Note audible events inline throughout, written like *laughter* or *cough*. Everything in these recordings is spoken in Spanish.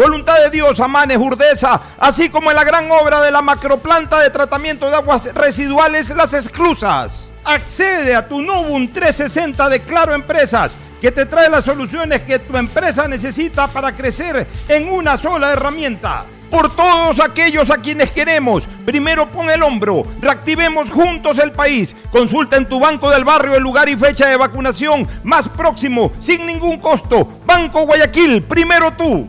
Voluntad de Dios, Amanes, Urdesa, así como en la gran obra de la macroplanta de tratamiento de aguas residuales Las Exclusas. Accede a tu Novum 360 de Claro Empresas que te trae las soluciones que tu empresa necesita para crecer en una sola herramienta. Por todos aquellos a quienes queremos, primero pon el hombro, reactivemos juntos el país. Consulta en tu banco del barrio el lugar y fecha de vacunación más próximo, sin ningún costo. Banco Guayaquil, primero tú.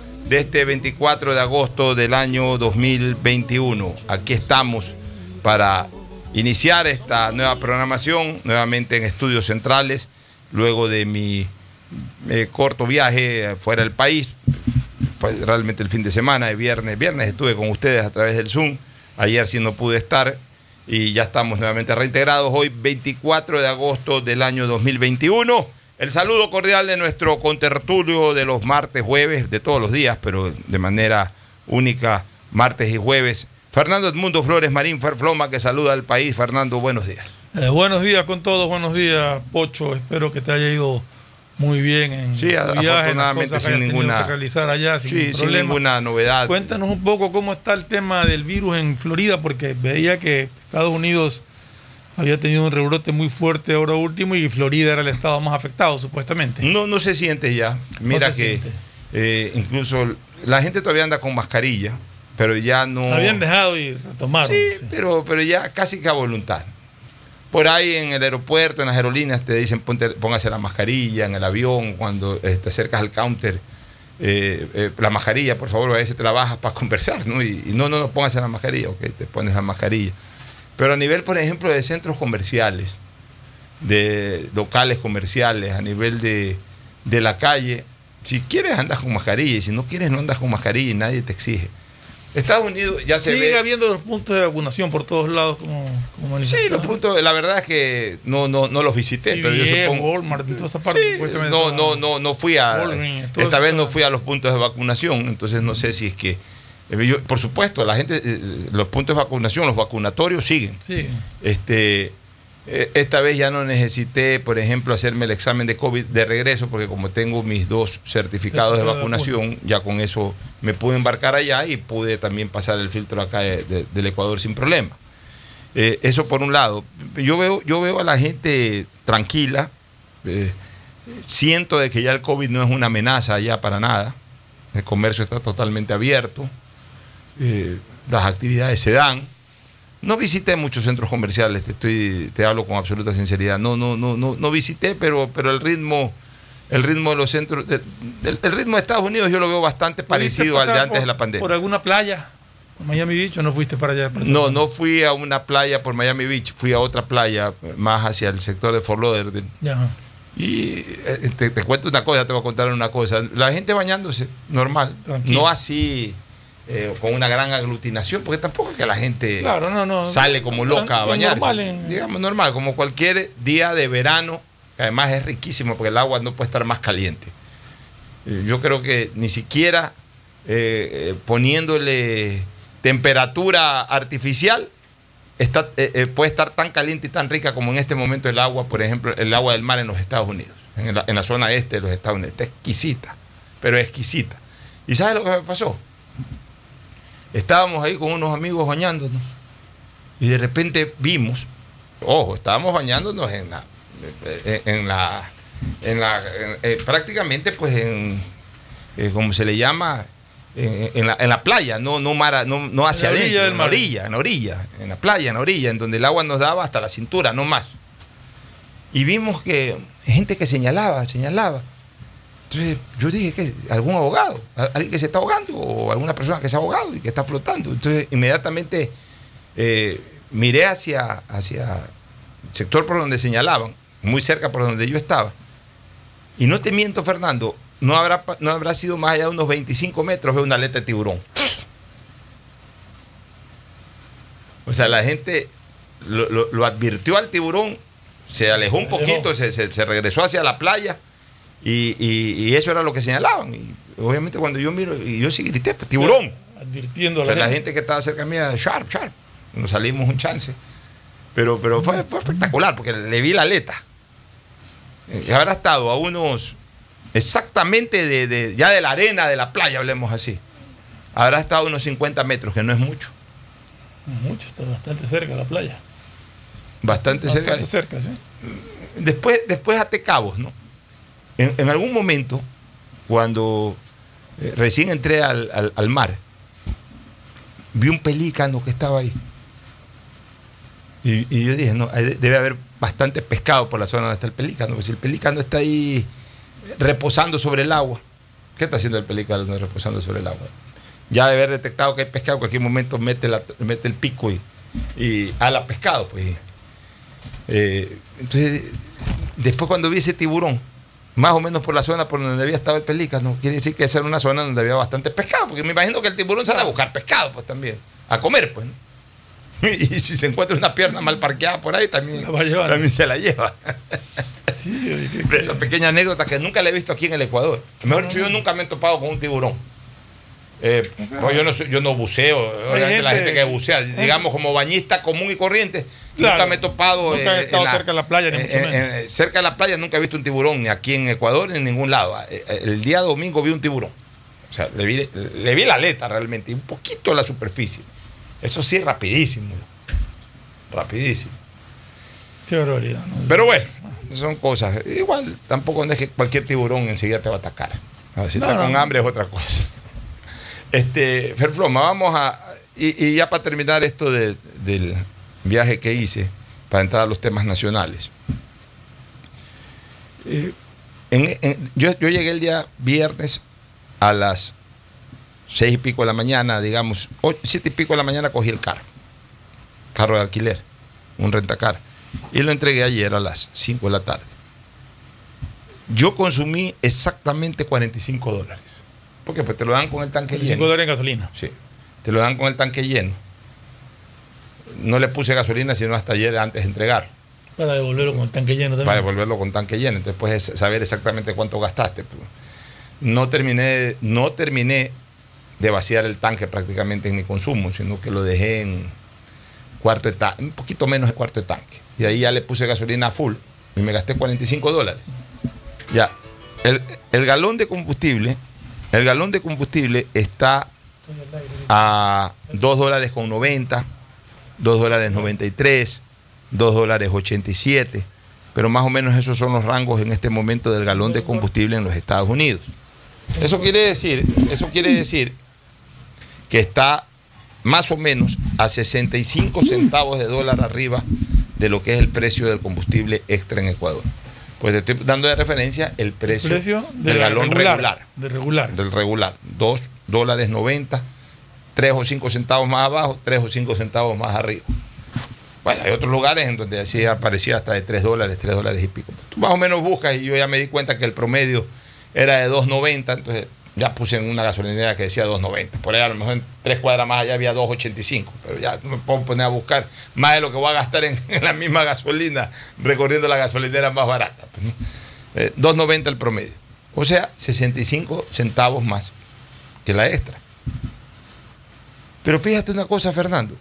de este 24 de agosto del año 2021 aquí estamos para iniciar esta nueva programación, nuevamente en estudios centrales, luego de mi eh, corto viaje fuera del país, realmente el fin de semana, de viernes, viernes estuve con ustedes a través del Zoom, ayer sí no pude estar y ya estamos nuevamente reintegrados, hoy 24 de agosto del año 2021. El saludo cordial de nuestro contertulio de los martes, jueves, de todos los días, pero de manera única, martes y jueves, Fernando Edmundo Flores Marín Ferfloma que saluda al país. Fernando, buenos días. Eh, buenos días con todos, buenos días, Pocho. Espero que te haya ido muy bien en sí, afortunadamente sin ninguna realizar allá sin, sí, sin, ninguna novedad. Cuéntanos un poco cómo está el tema del virus en Florida, porque veía que Estados Unidos había tenido un rebrote muy fuerte ahora último y Florida era el estado más afectado, supuestamente. No, no se siente ya. Mira que eh, incluso la gente todavía anda con mascarilla pero ya no. Habían dejado y retomaron. Sí, Pero, pero ya casi que a voluntad. Por ahí en el aeropuerto, en las aerolíneas, te dicen póngase la mascarilla, en el avión, cuando eh, te acercas al counter, eh, eh, la mascarilla, por favor, a veces te la bajas para *laughs* conversar, ¿no? Y, no, no, no, póngase la mascarilla, ok, te pones la mascarilla. Pero a nivel, por ejemplo, de centros comerciales, de locales comerciales, a nivel de, de la calle, si quieres andas con mascarilla y si no quieres no andas con mascarilla y nadie te exige. Estados Unidos ya se Sigue habiendo los puntos de vacunación por todos lados como, como Sí, los puntos, la verdad es que no, no, no los visité, pero yo supongo. Walmart, en toda esa parte, no, no, no, no fui a. esta vez no fui a los puntos de vacunación, entonces no sé si es que. Eh, por supuesto, la gente, eh, los puntos de vacunación, los vacunatorios siguen. Sí. Este, eh, esta vez ya no necesité, por ejemplo, hacerme el examen de COVID de regreso, porque como tengo mis dos certificados de vacunación, ya con eso me pude embarcar allá y pude también pasar el filtro acá del Ecuador sin problema. Eh, eso por un lado. Yo veo, yo veo a la gente tranquila. eh, siento de que ya el COVID no es una amenaza ya para nada. El comercio está totalmente abierto. Eh, las actividades se dan. No visité muchos centros comerciales, te estoy, te hablo con absoluta sinceridad. No, no, no, no, no visité, pero, pero el ritmo, el ritmo de los centros, de- del- el ritmo de Estados Unidos yo lo veo bastante parecido al de antes por- de la pandemia. ¿Por alguna playa? ¿Por Miami Beach o no fuiste para allá? para No, zona? no fui a una playa por Miami Beach, fui a otra playa más hacia el sector de Fort Lauderdale. Ya. Y eh, te, te cuento una cosa, te voy a contar una cosa. La gente bañándose, normal. Tranquilo. No así eh, con una gran aglutinación, porque tampoco es que la gente Claro, no, no. sale como loca a bañarse. normal en- Digamos normal, como cualquier día de verano, que además es riquísimo porque el agua no puede estar más caliente. Eh, Yo creo que ni siquiera eh, eh, poniéndole temperatura artificial está, eh, puede estar tan caliente y tan rica como en este momento el agua, por ejemplo, el agua del mar en los Estados Unidos, en la, en la zona este de los Estados Unidos. Está exquisita, pero exquisita. ¿Y sabes lo que me pasó? Estábamos ahí con unos amigos bañándonos y de repente vimos, ojo, estábamos bañándonos en la, en, en la, en la en- eh, prácticamente pues en, eh, como se le llama, en, en la, en la playa, no, no, mara- no, no hacia En la orilla adentro, en la orilla, en la orilla, en la playa, en la orilla, en donde el agua nos daba hasta la cintura, no más. Y vimos que gente que señalaba, señalaba. Entonces yo dije que algún abogado, alguien que se está ahogando o alguna persona que se ha ahogado y que está flotando. Entonces inmediatamente eh, miré hacia, hacia el sector por donde señalaban, muy cerca por donde yo estaba. Y no te miento, Fernando, no habrá, no habrá sido más allá de unos 25 metros, veo una aleta de tiburón. O sea, la gente lo, lo- lo advirtió al tiburón, se alejó un poquito, se, se- se regresó hacia la playa y, y- y eso era lo que señalaban. Y obviamente cuando yo miro, y yo sí grité, pues, tiburón. Advirtiendo a la gente. que estaba cerca mía, sharp, sharp. Nos salimos un chance. Pero, pero fue, fue espectacular porque le vi la aleta. Eh, habrá estado a unos exactamente de, de- ya de la arena de la playa, hablemos así. Habrá estado a unos 50 metros, que no es mucho. Mucho, está bastante cerca de la playa. Bastante cerca. Bastante cerca, sí. Después, después ate cabos, ¿no? En, algún momento, cuando eh, recién entré al, al- mar, vi un pelícano que estaba ahí. Y, yo dije, no, debe haber bastante pescado por la zona donde está el pelícano. Si el pelícano está ahí reposando sobre el agua, ¿qué está haciendo el pelícano reposando sobre el agua? Ya de haber detectado que hay pescado, en cualquier momento mete, la- mete el pico y, y ala pescado. Pues. Eh, entonces, después cuando vi ese tiburón, más o menos por la zona por donde había estado el pelícano, quiere decir que esa era una zona donde había bastante pescado, porque me imagino que el tiburón sale a buscar pescado, pues también, a comer, pues. ¿no? *laughs* Y si se encuentra una pierna mal parqueada por ahí, también, La va a llevar. también se la lleva. Sí, *laughs* Esa pequeña anécdota que nunca la he visto aquí en el Ecuador. Mejor dicho, yo nunca me he topado con un tiburón. Eh, no, yo, no yo no buceo, obviamente la gente que bucea, digamos como bañista común y corriente, Claro. nunca me he topado. Nunca he eh, estado cerca de la playa, ni mucho eh, menos. eh, cerca de la playa nunca he visto un tiburón, ni aquí en Ecuador, ni en ningún lado. Eh, eh, El día domingo vi un tiburón. O sea, le vi, le vi la aleta realmente, y un poquito la superficie. Eso sí, rapidísimo. Rapidísimo. Qué barbaridad. ¿no? Pero bueno, son cosas. Igual tampoco no es que cualquier tiburón enseguida te va a atacar. A ver, si No, está con hambre es otra cosa. Este, Ferfloma, vamos a. Y, y ya para terminar esto de- del viaje que hice, para entrar a los temas nacionales. Eh, en- en- yo, yo llegué el día viernes a las seis y pico de la mañana, digamos, ocho- siete y pico de la mañana cogí el carro, carro de alquiler, un rentacar, y lo entregué ayer a las 5 de la tarde. Yo consumí exactamente 45 dólares, porque pues te lo dan con el tanque 25 lleno. dólares en gasolina. Sí, te lo dan con el tanque lleno. No le puse gasolina sino hasta ayer antes de entregar, Para devolverlo con tanque lleno también. para devolverlo con tanque lleno. Entonces puedes saber exactamente cuánto gastaste. pues. No terminé, no terminé de vaciar el tanque prácticamente en mi consumo, sino que lo dejé en cuarto de tanque, un poquito menos de cuarto de tanque. Y ahí ya le puse gasolina a full y me gasté 45 dólares. Ya, el, el galón de combustible, el galón de combustible está a 2 dólares con 90, 2 dólares 93, 2 dólares 87, pero más o menos esos son los rangos en este momento del galón de combustible en los Estados Unidos. Eso quiere decir, eso quiere decir que está más o menos a 65 centavos de dólar arriba de lo que es el precio del combustible extra en Ecuador. Pues te estoy dando de referencia el precio, Precio del galón regular, De regular. del regular, 2 dólares 90, 3 o 5 centavos más abajo, 3 o 5 centavos más arriba. Bueno, hay otros lugares en donde así aparecía hasta de 3 dólares, 3 dólares y pico. Tú más o menos buscas y yo ya me di cuenta que el promedio era de 2.90, entonces ya puse en una gasolinera que decía 2.90. Por ahí a lo mejor en tres cuadras más allá había 2.85, pero ya no me puedo poner a buscar más de lo que voy a gastar en, *laughs* en la misma gasolina recorriendo la gasolinera más barata. pues. Eh, 2.90 el promedio. O sea, 65 centavos más que la extra. Pero fíjate una cosa, Fernando,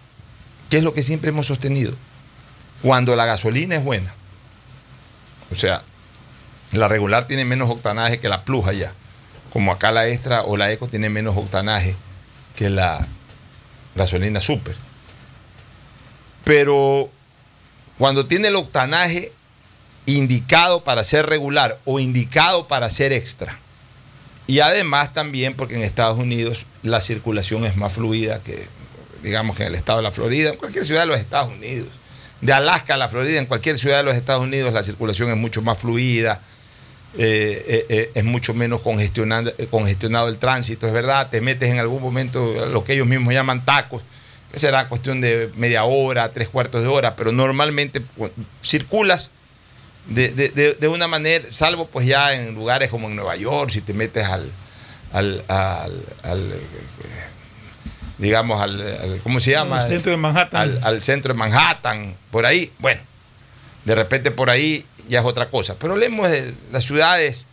que es lo que siempre hemos sostenido. Cuando la gasolina es buena, o sea, la regular tiene menos octanaje que la plus allá, como acá la extra o la eco tiene menos octanaje que la gasolina super. Pero cuando tiene el octanaje indicado para ser regular o indicado para ser extra, y además también porque en Estados Unidos la circulación es más fluida que, digamos, que en el estado de la Florida, en cualquier ciudad de los Estados Unidos. De Alaska a la Florida, en cualquier ciudad de los Estados Unidos la circulación es mucho más fluida, eh, eh, eh, es mucho menos congestionado, congestionado el tránsito, es verdad, te metes en algún momento lo que ellos mismos llaman tacos, que será cuestión de media hora, tres cuartos de hora, pero normalmente circulas de, de- de- de una manera, salvo pues ya en lugares como en Nueva York, si te metes al, al, al- al, digamos, al, ¿cómo se llama? Al centro de Manhattan. Al, al centro de Manhattan, por ahí, bueno, de repente por ahí ya es otra cosa. Pero hablemos de las ciudades,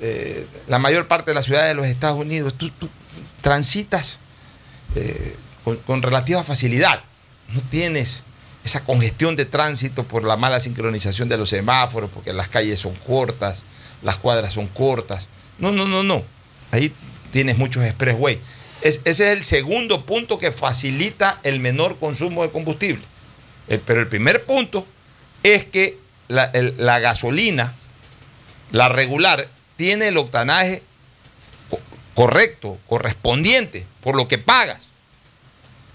eh, la mayor parte de las ciudades de los Estados Unidos, tú, tú transitas eh, con, con relativa facilidad. No tienes esa congestión de tránsito por la mala sincronización de los semáforos, porque las calles son cortas, las cuadras son cortas. No, no, no, no. Ahí tienes muchos expressway. Es- ese es el segundo punto que facilita el menor consumo de combustible. Pero el primer punto es que la, gasolina, la regular, tiene el octanaje co- correcto, correspondiente, por lo que pagas.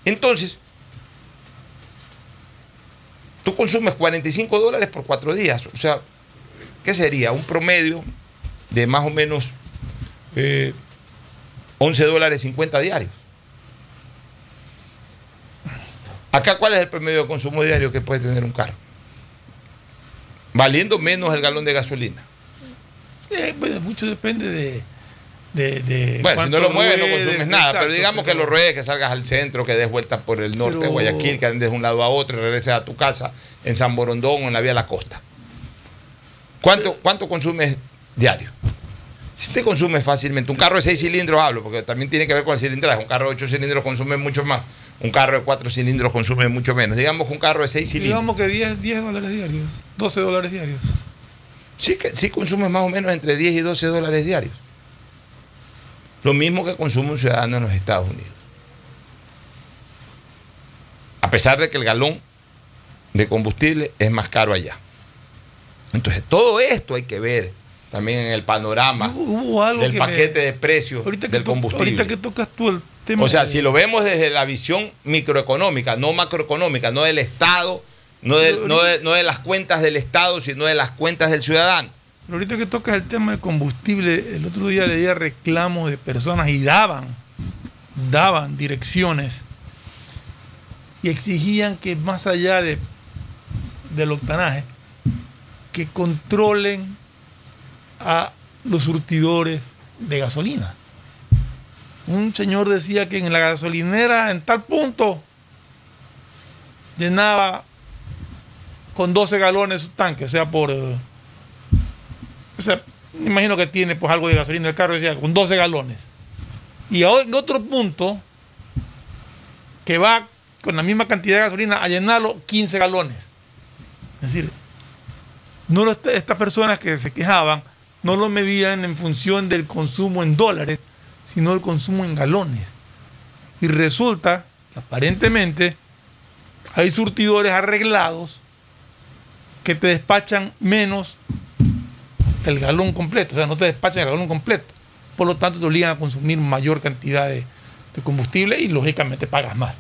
Entonces, tú consumes 45 dólares por cuatro días. O sea, ¿qué sería? Un promedio de más o menos eh, 11 dólares 50 diarios. Acá, ¿cuál es el promedio de consumo diario que puede tener un carro? Valiendo menos el galón de gasolina. Bueno, mucho depende de. De, de Bueno, si no lo mueves no consumes nada, exacto, pero digamos que lo ruedes, que salgas al centro, que des vueltas por el norte de Pero- Guayaquil, que andes de un lado a otro y regreses a tu casa en San Borondón o en la vía de la costa. ¿Cuánto, cuánto consumes diario? Si te consumes fácilmente, un carro de 6 cilindros hablo, porque también tiene que ver con el cilindraje. Un carro de 8 cilindros consume mucho más, un carro de 4 cilindros consume mucho menos. Digamos que un carro de 6 cilindros. Digamos que 10, 10 dólares diarios, 12 dólares diarios. Sí, que, sí consumes más o menos entre 10 y 12 dólares diarios. Lo mismo que consume un ciudadano en los Estados Unidos. A pesar de que el galón de combustible es más caro allá. Entonces, todo esto hay que ver también en el panorama Hubo, hubo algo del me- paquete de precios del combustible. Ahorita que tocas tú el tema. O sea, de- si lo vemos desde la visión microeconómica, no macroeconómica, no del Estado, no de, no de- no de las cuentas del Estado, sino de las cuentas del ciudadano. Pero ahorita que tocas el tema de combustible, el otro día leía reclamos de personas y daban, daban direcciones y exigían que más allá de, del octanaje, que controlen a los surtidores de gasolina. Un señor decía que en la gasolinera, en tal punto, llenaba con 12 galones su tanque, o sea, por... o sea, imagino que tiene pues algo de gasolina el carro, decía, con 12 galones. Y en otro punto, que va con la misma cantidad de gasolina a llenarlo 15 galones. Es decir, no lo- estas personas que se quejaban no lo medían en función del consumo en dólares, sino el consumo en galones. Y resulta que aparentemente hay surtidores arreglados que te despachan menos el galón completo, o sea, no te despachan el galón completo. Por lo tanto, te obligan a consumir mayor cantidad de, combustible y lógicamente pagas más.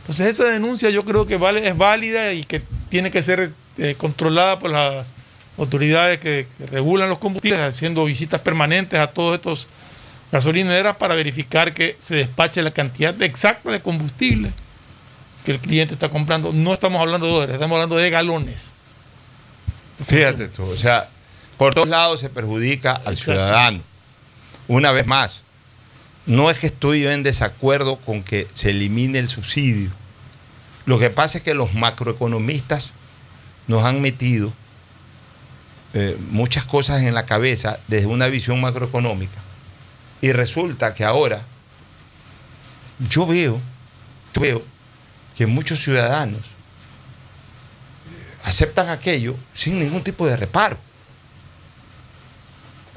Entonces, esa denuncia yo creo que es válida y que tiene que ser eh, controlada por las autoridades que, que regulan los combustibles, haciendo visitas permanentes a todos estos gasolineras para verificar que se despache la cantidad exacta de combustible que el cliente está comprando. No estamos hablando de dólares, estamos hablando de galones. Fíjate tú, o sea, por todos lados se perjudica al Exacto. ciudadano. Una vez más, no es que estoy yo en desacuerdo con que se elimine el subsidio. Lo que pasa es que los macroeconomistas nos han metido eh, muchas cosas en la cabeza desde una visión macroeconómica. Y resulta que ahora yo veo, yo veo que muchos ciudadanos aceptan aquello sin ningún tipo de reparo.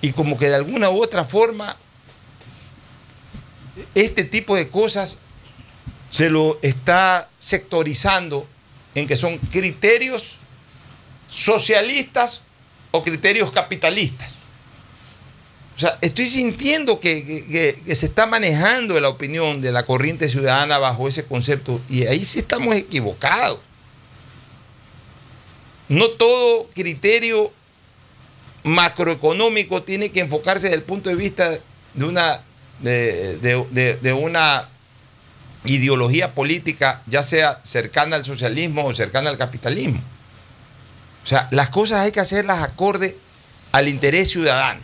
Y como que de alguna u otra forma, este tipo de cosas se lo está sectorizando en que son criterios socialistas o criterios capitalistas. O sea, estoy sintiendo que, se está manejando la opinión de la corriente ciudadana bajo ese concepto y ahí sí estamos equivocados. No todo criterio macroeconómico tiene que enfocarse desde el punto de vista de una, de, de- de- una ideología política, ya sea cercana al socialismo o cercana al capitalismo. O sea, las cosas hay que hacerlas acorde al interés ciudadano.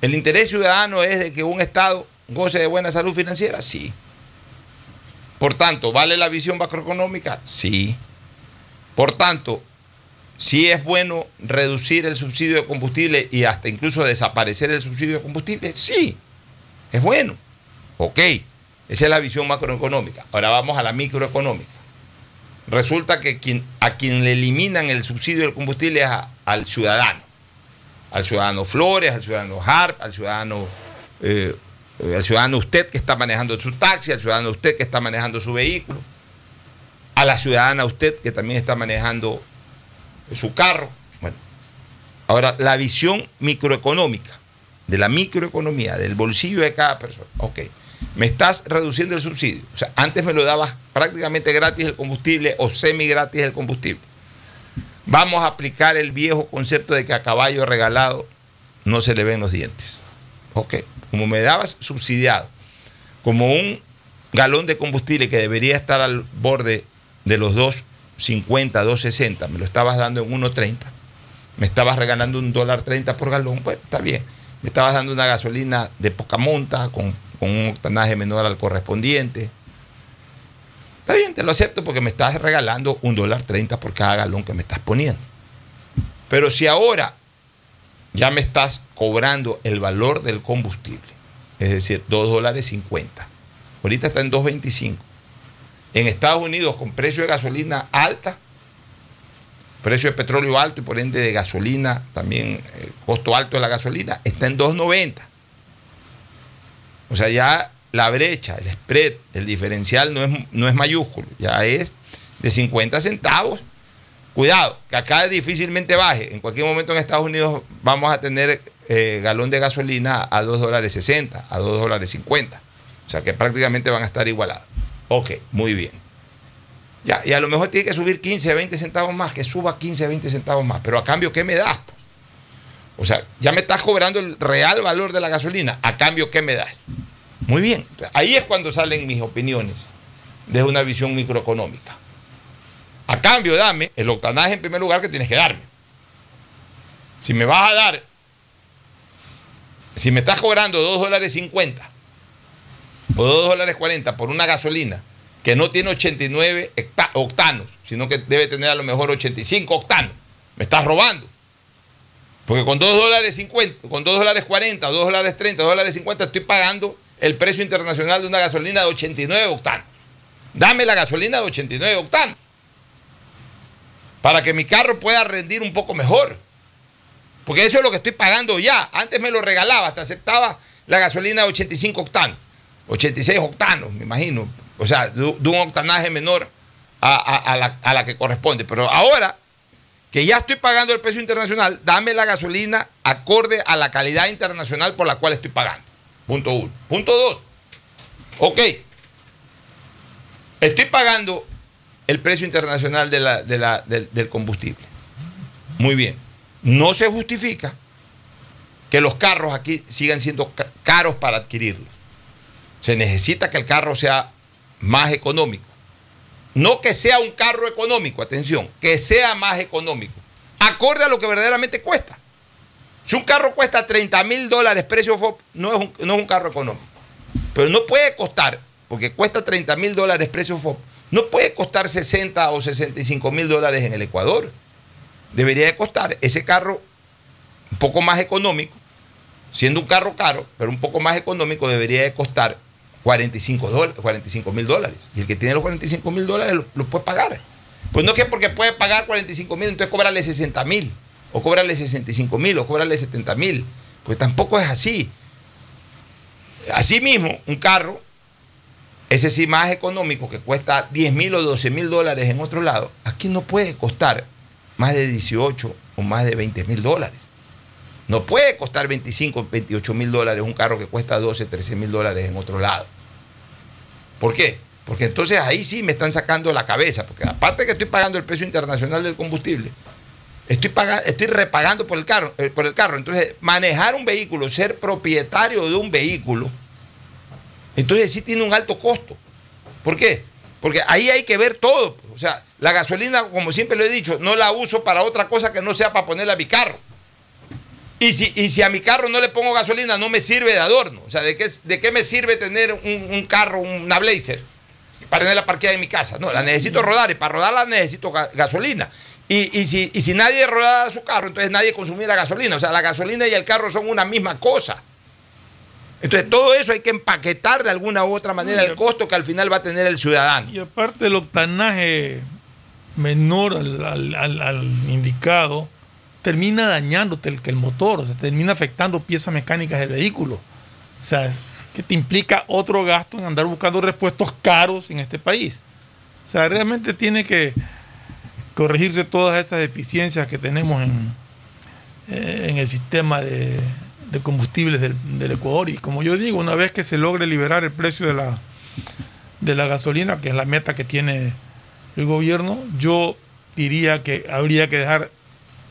¿El interés ciudadano es de que un Estado goce de buena salud financiera? Sí. Por tanto, ¿vale la visión macroeconómica? Sí. Por tanto, si es bueno reducir el subsidio de combustible y hasta incluso desaparecer el subsidio de combustible, sí, es bueno. Ok, esa es la visión macroeconómica. Ahora vamos a la microeconómica. Resulta que a quien le eliminan el subsidio del combustible es a- al ciudadano. Al ciudadano Flores, al ciudadano Harp, al ciudadano, eh, al ciudadano usted que está manejando su taxi, al ciudadano usted que está manejando su vehículo, a la ciudadana usted que también está manejando su carro. Bueno, ahora la visión microeconómica, de la microeconomía, del bolsillo de cada persona. Ok, me estás reduciendo el subsidio. O sea, antes me lo dabas prácticamente gratis el combustible o semi gratis el combustible. Vamos a aplicar el viejo concepto de que a caballo regalado no se le ven los dientes. Ok, como me dabas subsidiado, como un galón de combustible que debería estar al borde de los 2.50, 2.60, me lo estabas dando en 1.30, me estabas regalando un dólar 30 por galón, pues está bien. Me estabas dando una gasolina de poca monta, con, con un octanaje menor al correspondiente. Está bien, te lo acepto porque me estás regalando un dólar 30 por cada galón que me estás poniendo. Pero si ahora ya me estás cobrando el valor del combustible, es decir, 2 dólares 50. Ahorita está en 2.25. En Estados Unidos, con precio de gasolina alta, precio de petróleo alto y por ende de gasolina, también eh, costo alto de la gasolina, está en 2.90. O sea, ya la brecha, el spread, el diferencial no es, no es mayúsculo, ya es de 50 centavos. Cuidado, que acá difícilmente baje. En cualquier momento en Estados Unidos vamos a tener eh, galón de gasolina a 2 dólares 60, a 2 dólares 50. O sea que prácticamente van a estar igualados. Ok, muy bien. Ya, y a lo mejor tiene que subir 15, 20 centavos más, que suba 15, 20 centavos más. Pero a cambio, ¿qué me das? O sea, ya me estás cobrando el real valor de la gasolina. ¿A cambio qué me das? Muy bien. Ahí es cuando salen mis opiniones desde una visión microeconómica. A cambio, dame el octanaje en primer lugar que tienes que darme. Si me vas a dar, si me estás cobrando 2 dólares 50 o 2 dólares 40 por una gasolina que no tiene 89 hecta- octanos, sino que debe tener a lo mejor 85 octanos, me estás robando. Porque con 2 dólares 50, con 2 dólares 40, 2 dólares 30, 2 dólares 50 estoy pagando el precio internacional de una gasolina de 89 octanos. Dame la gasolina de 89 octanos. Para que mi carro pueda rendir un poco mejor. Porque eso es lo que estoy pagando ya. Antes me lo regalaba, hasta aceptaba la gasolina de 85 octanos. 86 octanos, me imagino. O sea, de, un octanaje menor a, la, que corresponde. Pero ahora que ya estoy pagando el precio internacional, dame la gasolina acorde a la calidad internacional por la cual estoy pagando. Punto uno. Punto dos. Ok. Estoy pagando el precio internacional del, del combustible. Muy bien. No se justifica que los carros aquí sigan siendo ca- caros para adquirirlos. Se necesita que el carro sea más económico. No que sea un carro económico, atención, que sea más económico. Acorde a lo que verdaderamente cuesta. Si un carro cuesta 30 mil dólares precio FOB, no es, un, no es un carro económico. Pero no puede costar, porque cuesta 30 mil dólares precio FOB, no puede costar 60 o 65 mil dólares en el Ecuador. Debería de costar ese carro un poco más económico, siendo un carro caro, pero un poco más económico, debería de costar 45 dólares, 45 mil dólares. Y el que tiene los 45 mil dólares lo, puede pagar. Pues no que porque puede pagar 45 mil, entonces cobrarle 60 mil, o cobrarle 65 mil, o cobrarle 70 mil. Pues tampoco es así. Asimismo, un carro, ese sí más económico, que cuesta 10 mil o 12 mil dólares en otro lado, aquí no puede costar más de 18 o más de 20 mil dólares. No puede costar 25, 28 mil dólares un carro que cuesta 12, 13 mil dólares en otro lado. ¿Por qué? Porque entonces ahí sí me están sacando la cabeza, porque aparte que estoy pagando el precio internacional del combustible, estoy, pagando, estoy repagando por el, carro, eh, por el carro. Entonces, manejar un vehículo, ser propietario de un vehículo, entonces sí tiene un alto costo. ¿Por qué? Porque ahí hay que ver todo. O sea, la gasolina, como siempre lo he dicho, no la uso para otra cosa que no sea para ponerla a mi carro. Y si, y si a mi carro no le pongo gasolina, no me sirve de adorno. O sea, ¿de qué, de qué me sirve tener un, un carro, una Blazer, para tenerla parqueada en mi casa? No, la necesito rodar y para rodarla necesito ga- gasolina. Y, y si, y si nadie rodara su carro, entonces nadie consumiera gasolina. O sea, la gasolina y el carro son una misma cosa. Entonces, todo eso hay que empaquetar de alguna u otra manera el costo que al final va a tener el ciudadano. Y aparte el octanaje menor al, al- al- al indicado termina dañándote el, el motor, o sea, termina afectando piezas mecánicas del vehículo. O sea, que te implica otro gasto en andar buscando repuestos caros en este país. O sea, realmente tiene que corregirse todas esas deficiencias que tenemos en, eh, en el sistema de, de combustibles del, del Ecuador. Y como yo digo, una vez que se logre liberar el precio de la, de la gasolina, que es la meta que tiene el gobierno, yo diría que habría que dejar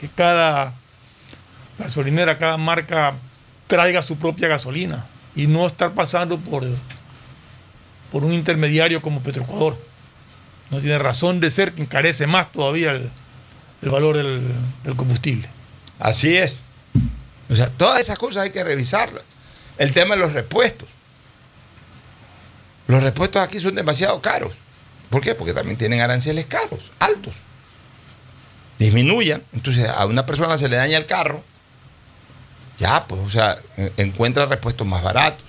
que cada gasolinera, cada marca traiga su propia gasolina y no estar pasando por, por un intermediario como Petroecuador. No tiene razón de ser que encarece más todavía el, valor del combustible. Así es. O sea, todas esas cosas hay que revisarlas. El tema de los repuestos. Los repuestos aquí son demasiado caros. ¿Por qué? Porque también tienen aranceles caros, altos. Disminuyan. Entonces a una persona se le daña el carro. Ya, pues, o sea, en- encuentra repuestos más baratos.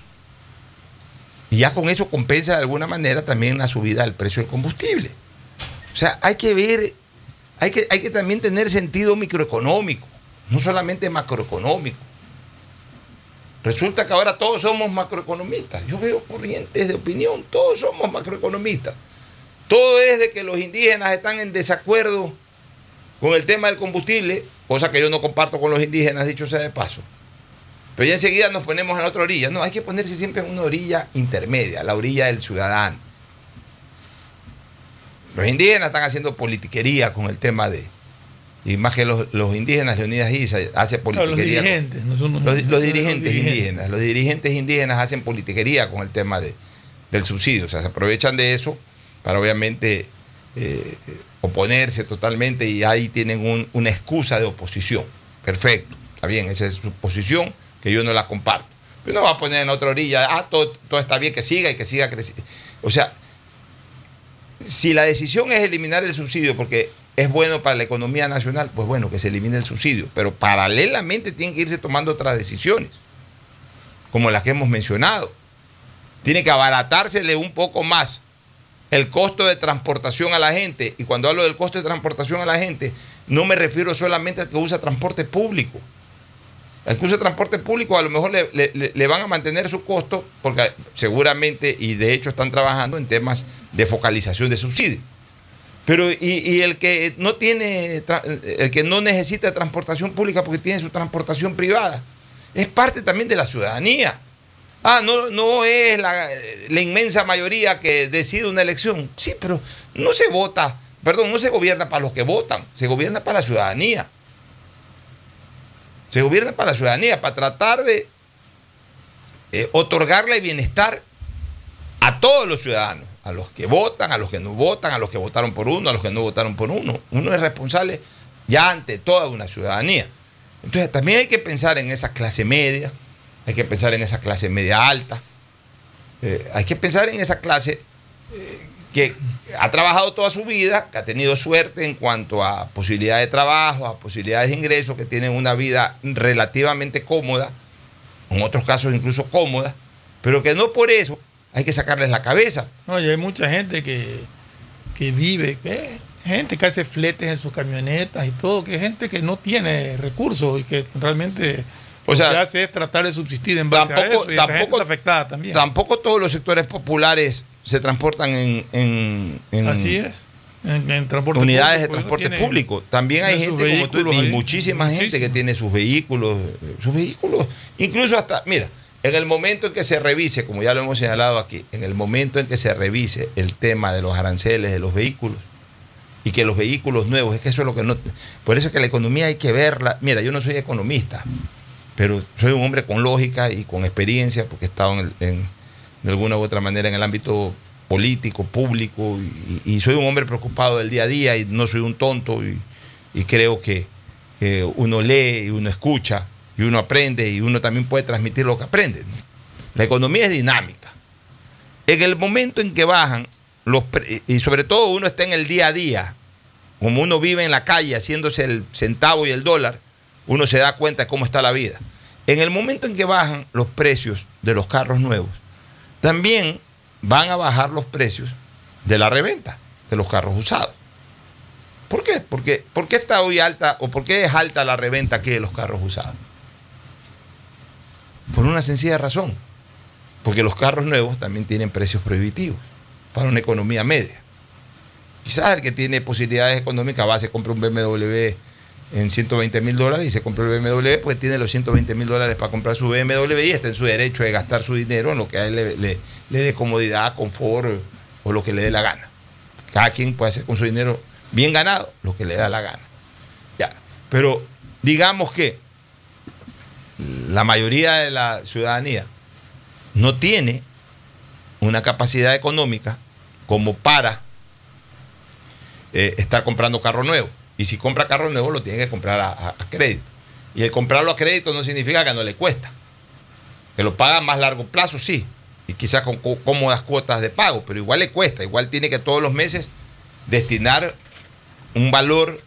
Y ya con eso compensa de alguna manera también la subida del precio del combustible. O sea, hay que ver, hay que, hay que también tener sentido microeconómico, no solamente macroeconómico. Resulta que ahora todos somos macroeconomistas. Yo veo corrientes de opinión, todos somos macroeconomistas. Todo es de que los indígenas están en desacuerdo con el tema del combustible, cosa que yo no comparto con los indígenas, dicho sea de paso. Pero ya enseguida nos ponemos en otra orilla. No, hay que ponerse siempre en una orilla intermedia, la orilla del ciudadano. Los indígenas están haciendo politiquería con el tema de. Y más que los, los indígenas, Leonidas Isa hace Claro, los politiquería. con- dirigentes, no son los, los dirigentes indígenas. Los dirigentes indígenas hacen politiquería con el tema de, del subsidio. O sea, se aprovechan de eso para obviamente eh, oponerse totalmente y ahí tienen un- una excusa de oposición. Perfecto, está bien, esa es su posición que yo no la comparto. Pero no va a poner en otra orilla, ah, todo, todo está bien, que siga y que siga creciendo. O sea, si la decisión es eliminar el subsidio porque es bueno para la economía nacional, pues bueno, que se elimine el subsidio. Pero paralelamente tienen que irse tomando otras decisiones, como las que hemos mencionado. Tiene que abaratársele un poco más el costo de transportación a la gente. Y cuando hablo del costo de transportación a la gente, no me refiero solamente al que usa transporte público. El que usa transporte público a lo mejor le, le- van a mantener su costo, porque seguramente, y de hecho están trabajando en temas de focalización de subsidios. Pero y, y el que no tiene, el que no necesita transportación pública porque tiene su transportación privada, es parte también de la ciudadanía. Ah, no, no es la, inmensa mayoría que decide una elección. Sí, pero no se vota, perdón, no se gobierna para los que votan, se gobierna para la ciudadanía. Se gobierna para la ciudadanía, para tratar de eh, otorgarle bienestar a todos los ciudadanos, a los que votan, a los que no votan, a los que votaron por uno, a los que no votaron por uno. Uno es responsable ya ante toda una ciudadanía. Entonces también hay que pensar en esa clase media, hay que pensar en esa clase media alta, eh, hay que pensar en esa clase eh, que ha trabajado toda su vida, que ha tenido suerte en cuanto a posibilidades de trabajo, a posibilidades de ingresos, que tienen una vida relativamente cómoda, en otros casos incluso cómoda, pero que no por eso hay que sacarles la cabeza. No, y hay mucha gente que, que vive, gente que hace fletes en sus camionetas y todo, que gente que no tiene recursos y que realmente O sea, lo que hace es tratar de subsistir en base a tampoco- eso y esa gente tampoco- está afectada también. Tampoco todos los sectores populares se transportan en, en- en Así es. En, en transporte unidades de transporte público. También hay gente como tú, y ahí. muchísima gente que tiene sus vehículos, eh, sus vehículos, incluso hasta, mira, en el momento en que se revise, como ya lo hemos señalado aquí, en el momento en que se revise el tema de los aranceles de los vehículos y que los vehículos nuevos, es que eso es lo que no, por eso es que la economía hay que verla. Mira, yo no soy economista, pero soy un hombre con lógica y con experiencia, porque he estado en, en- de alguna u otra manera en el ámbito político, público, y, soy un hombre preocupado del día a día y no soy un tonto y, creo que, uno lee y uno escucha y uno aprende y uno también puede transmitir lo que aprende. La economía es dinámica. En el momento en que bajan, los y sobre todo uno está en el día a día, como uno vive en la calle haciéndose el centavo y el dólar, uno se da cuenta de cómo está la vida. En el momento en que bajan los precios de los carros nuevos, también van a bajar los precios de la reventa de los carros usados. ¿Por qué? ¿Por qué está hoy alta o por qué es alta la reventa aquí de los carros usados? Por una sencilla razón. Porque los carros nuevos también tienen precios prohibitivos para una economía media. Quizás el que tiene posibilidades económicas va, se compra un BMW en 120 mil dólares y se compra el BMW porque tiene los 120 mil dólares para comprar su BMW y está en su derecho de gastar su dinero en lo que a él le, le- le dé comodidad, confort o lo que le dé la gana. Cada quien puede hacer con su dinero bien ganado lo que le da la gana. Ya. Pero digamos que la mayoría de la ciudadanía no tiene una capacidad económica como para eh, estar comprando carro nuevo. Y si compra carro nuevo, lo tiene que comprar a, crédito. Y el comprarlo a crédito no significa que no le cuesta. Que lo paga a más largo plazo, sí. Y quizás con có- cómodas cuotas de pago, pero igual le cuesta. Igual tiene que todos los meses destinar un valor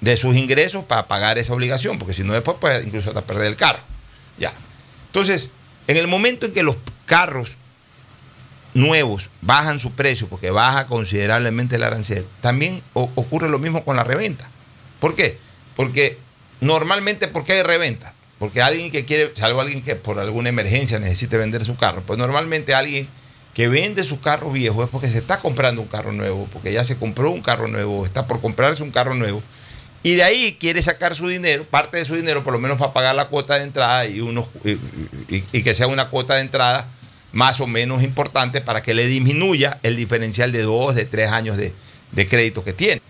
de sus ingresos para pagar esa obligación, porque si no después puede incluso hasta perder el carro. Ya. Entonces, en el momento en que los carros nuevos bajan su precio porque baja considerablemente el arancel, también ocurre lo mismo con la reventa. ¿Por qué? Porque normalmente, ¿por qué hay reventa? Porque alguien que quiere, salvo alguien que por alguna emergencia necesite vender su carro, pues normalmente alguien que vende su carro viejo es porque se está comprando un carro nuevo, porque ya se compró un carro nuevo, está por comprarse un carro nuevo, y de ahí quiere sacar su dinero, parte de su dinero, por lo menos para pagar la cuota de entrada y, unos, y que sea una cuota de entrada más o menos importante para que le disminuya el diferencial de dos, de tres años de, de crédito que tiene.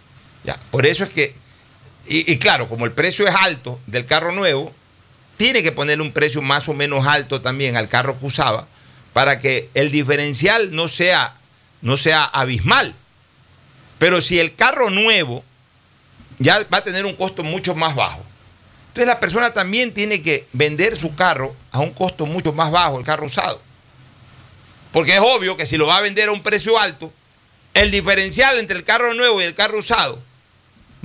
Ya, por eso es que, y, claro, como el precio es alto del carro nuevo, tiene que ponerle un precio más o menos alto también al carro que usaba para que el diferencial no sea, no sea abismal. Pero si el carro nuevo ya va a tener un costo mucho más bajo. Entonces la persona también tiene que vender su carro a un costo mucho más bajo, el carro usado. Porque es obvio que si lo va a vender a un precio alto, el diferencial entre el carro nuevo y el carro usado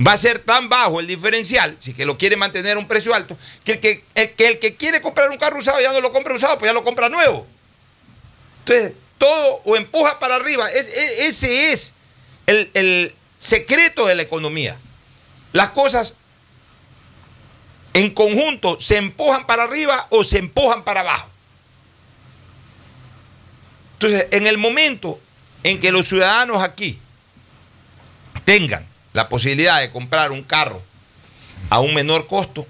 va a ser tan bajo el diferencial, si que lo quiere mantener a un precio alto, que el que, el que el que quiere comprar un carro usado ya no lo compra usado, pues ya lo compra nuevo. Entonces, todo o empuja para arriba. Es- es- ese es el, el secreto de la economía. Las cosas en conjunto se empujan para arriba o se empujan para abajo. Entonces, en el momento en que los ciudadanos aquí tengan la posibilidad de comprar un carro a un menor costo,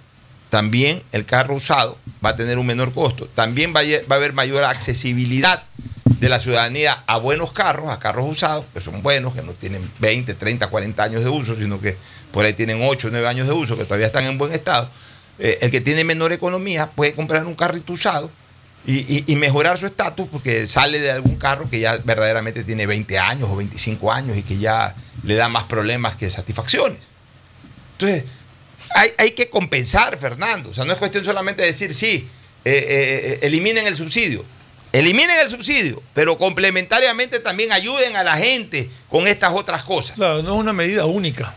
también el carro usado va a tener un menor costo. También va a, haber mayor accesibilidad de la ciudadanía a buenos carros, a carros usados, que son buenos, que no tienen 20, 30, 40 años de uso, sino que por ahí tienen 8, 9 años de uso, que todavía están en buen estado. Eh, el que tiene menor economía puede comprar un carrito usado y, y- y mejorar su estatus porque sale de algún carro que ya verdaderamente tiene 20 años o 25 años y que ya le da más problemas que satisfacciones. Entonces, hay, hay que compensar, Fernando. O sea, no es cuestión solamente de decir, sí, eh, eh, eh, eliminen el subsidio. Eliminen el subsidio, pero complementariamente también ayuden a la gente con estas otras cosas. Claro, no es una medida única.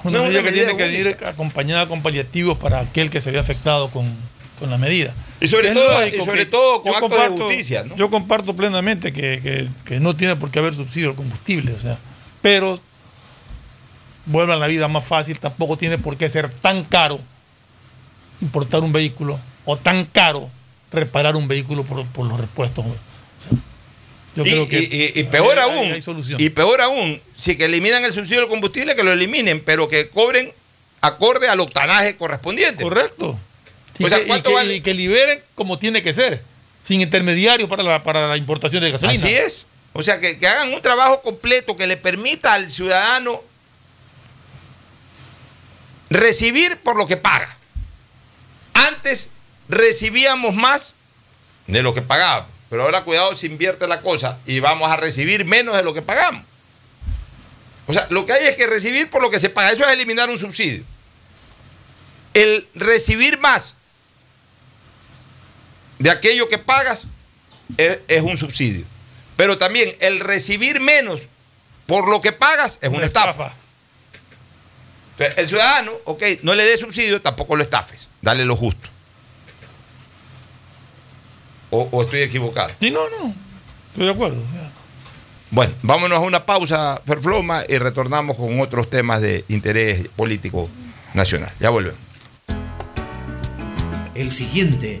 Es una No es medida una que medida tiene que ir acompañada con paliativos para aquel que se ve afectado con, con la medida. Y sobre Es todo- lógico y sobre todo con de justicia, ¿no? Yo comparto plenamente que, que- que no tiene por qué haber subsidio al combustible, o sea, pero vuelvan la vida más fácil, tampoco tiene por qué ser tan caro importar un vehículo o tan caro reparar un vehículo por, por los repuestos. O sea, yo Y, creo que y- y- y peor aún, hay y peor aún, si que eliminan el subsidio del combustible, que lo eliminen, pero que cobren acorde al octanaje correspondiente. Correcto. Y, O sea, que, y ¿cuánto que- vale? y que liberen como tiene que ser, sin intermediarios para la, para la importación de gasolina. Así es. O sea, que, que hagan un trabajo completo que le permita al ciudadano recibir por lo que paga. Antes recibíamos más de lo que pagábamos, pero ahora cuidado se invierte la cosa y vamos a recibir menos de lo que pagamos. O sea, lo que hay es que recibir por lo que se paga. Eso es eliminar un subsidio. El recibir más de aquello que pagas es, es un subsidio. Pero también el recibir menos por lo que pagas es una, estafa. Entonces, el ciudadano, ok, no le dé subsidio, tampoco lo estafes. Dale lo justo. O, o estoy equivocado. Sí, no, no. Estoy de acuerdo. o sea. Bueno, vámonos a una pausa, Ferfloma, y retornamos con otros temas de interés político nacional. Ya volvemos. El siguiente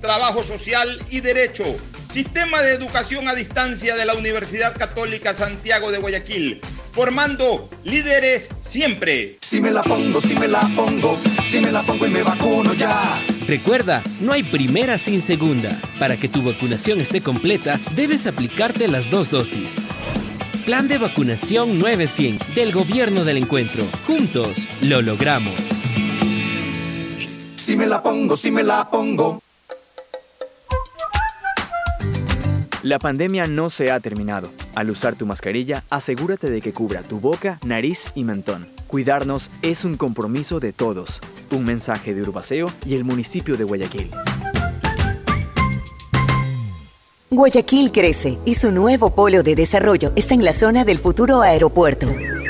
trabajo social y derecho. Sistema de educación a distancia de la Universidad Católica Santiago de Guayaquil, formando líderes siempre. Si me la pongo, si me la pongo, si me la pongo y me vacuno ya. Recuerda, no hay primera sin segunda. Para que tu vacunación esté completa, debes aplicarte las dos dosis. Plan de vacunación 900 del Gobierno del Encuentro. Juntos lo logramos. Si me la pongo, si me la pongo. La pandemia no se ha terminado. Al usar tu mascarilla, asegúrate de que cubra tu boca, nariz y mentón. Cuidarnos es un compromiso de todos. Un mensaje de Urbaceo y el municipio de Guayaquil. Guayaquil crece y su nuevo polo de desarrollo está en la zona del futuro aeropuerto.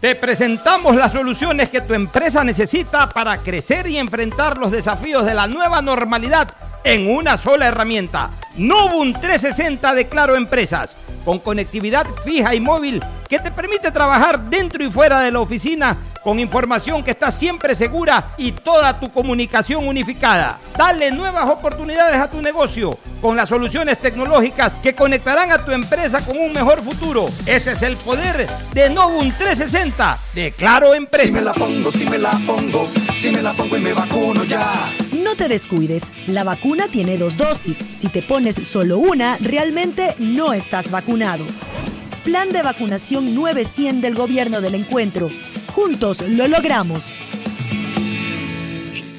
Te presentamos las soluciones que tu empresa necesita para crecer y enfrentar los desafíos de la nueva normalidad en una sola herramienta. Nubun 360 de Claro Empresas, con conectividad fija y móvil que te permite trabajar dentro y fuera de la oficina con información que está siempre segura y toda tu comunicación unificada. Dale nuevas oportunidades a tu negocio con las soluciones tecnológicas que conectarán a tu empresa con un mejor futuro. Ese es el poder de Novum 360 de Claro Si me Empresas. la pongo, si me la pongo, si me la pongo y me vacuno ya. No te descuides, la vacuna tiene dos dosis. Si te pones solo una, realmente no estás vacunado. Plan de vacunación 900 del Gobierno del Encuentro. Juntos lo logramos.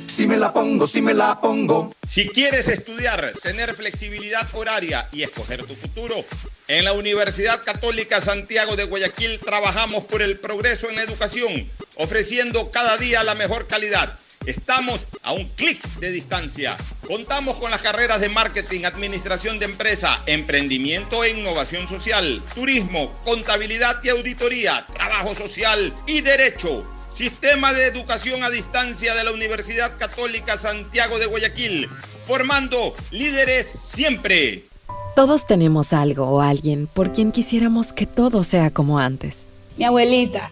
si me la pongo, si me la pongo. Si quieres estudiar, tener flexibilidad horaria y escoger tu futuro, en la Universidad Católica Santiago de Guayaquil trabajamos por el progreso en la educación, ofreciendo cada día la mejor calidad. Estamos a un clic de distancia. Contamos con las carreras de marketing, administración de empresa, emprendimiento e innovación social, turismo, contabilidad y auditoría, trabajo social y derecho. Sistema de Educación a Distancia de la Universidad Católica Santiago de Guayaquil, formando líderes siempre. Todos tenemos algo o alguien por quien quisiéramos que todo sea como antes. Mi abuelita,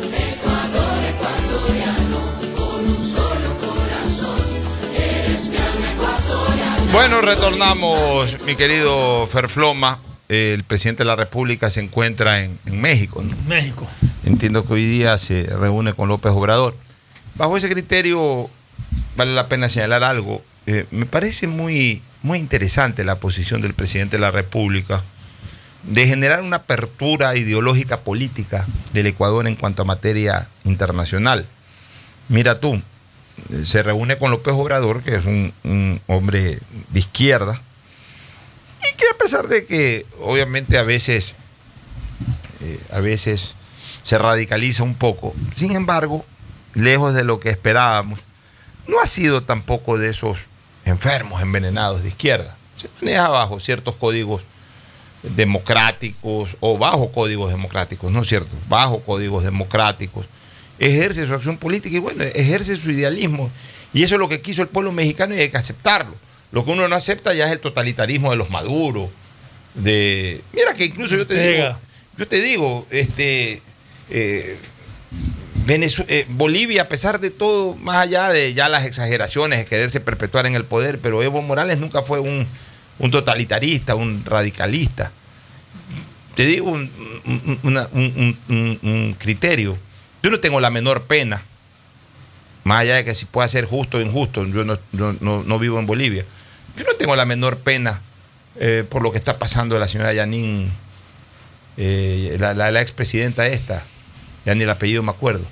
Bueno, retornamos, mi querido Ferfloma. El presidente de la República se encuentra en, en México. ¿no? México. Entiendo que hoy día se reúne con López Obrador. Bajo ese criterio, vale la pena señalar algo. Eh, me parece muy, muy interesante la posición del presidente de la República de generar una apertura ideológica política del Ecuador en cuanto a materia internacional. Mira tú, se reúne con López Obrador, que es un, un hombre de izquierda, y que a pesar de que obviamente a veces, eh, a veces se radicaliza un poco, sin embargo, lejos de lo que esperábamos, no ha sido tampoco de esos enfermos envenenados de izquierda. Se maneja bajo ciertos códigos democráticos o bajo códigos democráticos, ¿no es cierto? Bajo códigos democráticos. Ejerce su acción política y bueno, ejerce su idealismo. Y eso es lo que quiso el pueblo mexicano y hay que aceptarlo. Lo que uno no acepta ya es el totalitarismo de los maduros. De... Mira que incluso yo te digo, yo te digo, este eh, eh, Bolivia, a pesar de todo, más allá de ya las exageraciones de quererse perpetuar en el poder, pero Evo Morales nunca fue un, un totalitarista, un radicalista. te digo un, un- una- un- un- un criterio. Yo no tengo la menor pena, más allá de que si pueda ser justo o injusto, yo no, no- no- no vivo en Bolivia. Yo no tengo la menor pena eh, por lo que está pasando la señora Yanin, eh, la, la, la expresidenta esta, ya ni el apellido me acuerdo.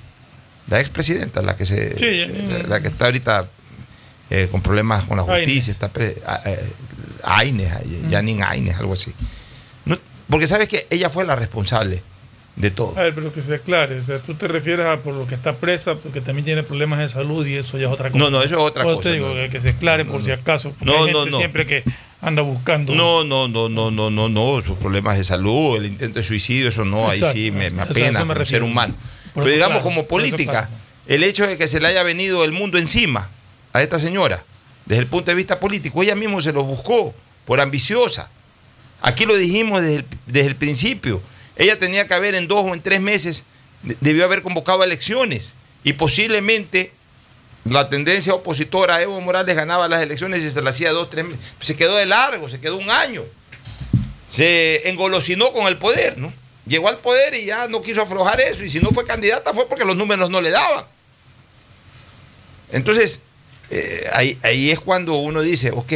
La expresidenta, la que se Sí, eh, la, la que está ahorita eh, con problemas con la justicia, está pre- a- eh, Áñez, eh, Yanin Áñez, algo así. No, porque sabes que ella fue la responsable de todo. A ver, pero que se aclare. O sea, tú te refieres a por lo que está presa, porque también tiene problemas de salud y eso ya es otra cosa. No, no, eso es otra cosa, te digo no. que, que se aclare por si acaso. Porque No, hay no, gente no. siempre que anda buscando. No, no, no, no, no, no, no, sus problemas de salud, el intento de suicidio, eso no, ahí sí me, me apena me ser humano. Por Pero digamos claro, como política, el hecho de que se le haya venido el mundo encima a esta señora, desde el punto de vista político, ella misma se lo buscó por ambiciosa. Aquí lo dijimos desde el, desde el principio. Ella tenía que haber en dos o en tres meses, de- debió haber convocado elecciones y posiblemente la tendencia opositora a Evo Morales ganaba las elecciones y se las hacía dos, tres meses. Se quedó de largo, se quedó un año. Se engolosinó con el poder, ¿no? Llegó al poder y ya no quiso aflojar eso. Y si no fue candidata fue porque los números no le daban. Entonces, eh, ahí, ahí es cuando uno dice, ok,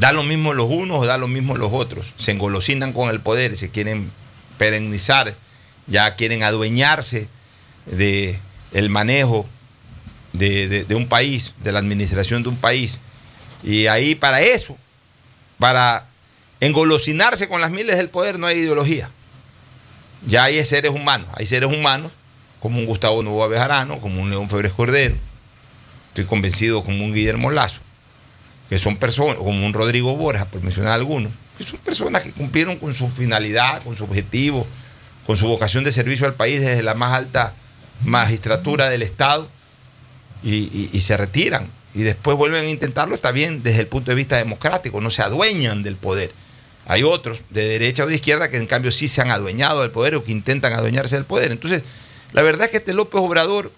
da lo mismo los unos o da lo mismo los otros. Se engolosinan con el poder se quieren perennizar, ya quieren adueñarse de el manejo de, de- de un país, de la administración de un país. Y ahí para eso, para engolosinarse con las miles del poder, no hay ideología. Ya hay seres humanos, hay seres humanos como un Gustavo Novoa Bejarano, como un León Febres Cordero, estoy convencido como un Guillermo Lazo, que son personas, como un Rodrigo Borja, por mencionar algunos, que son personas que cumplieron con su finalidad, con su objetivo, con su vocación de servicio al país desde la más alta magistratura del Estado y, y- se retiran y después vuelven a intentarlo, está bien desde el punto de vista democrático, no se adueñan del poder. Hay otros de derecha o de izquierda que en cambio sí se han adueñado del poder o que intentan adueñarse del poder. Entonces, la verdad es que este López Obrador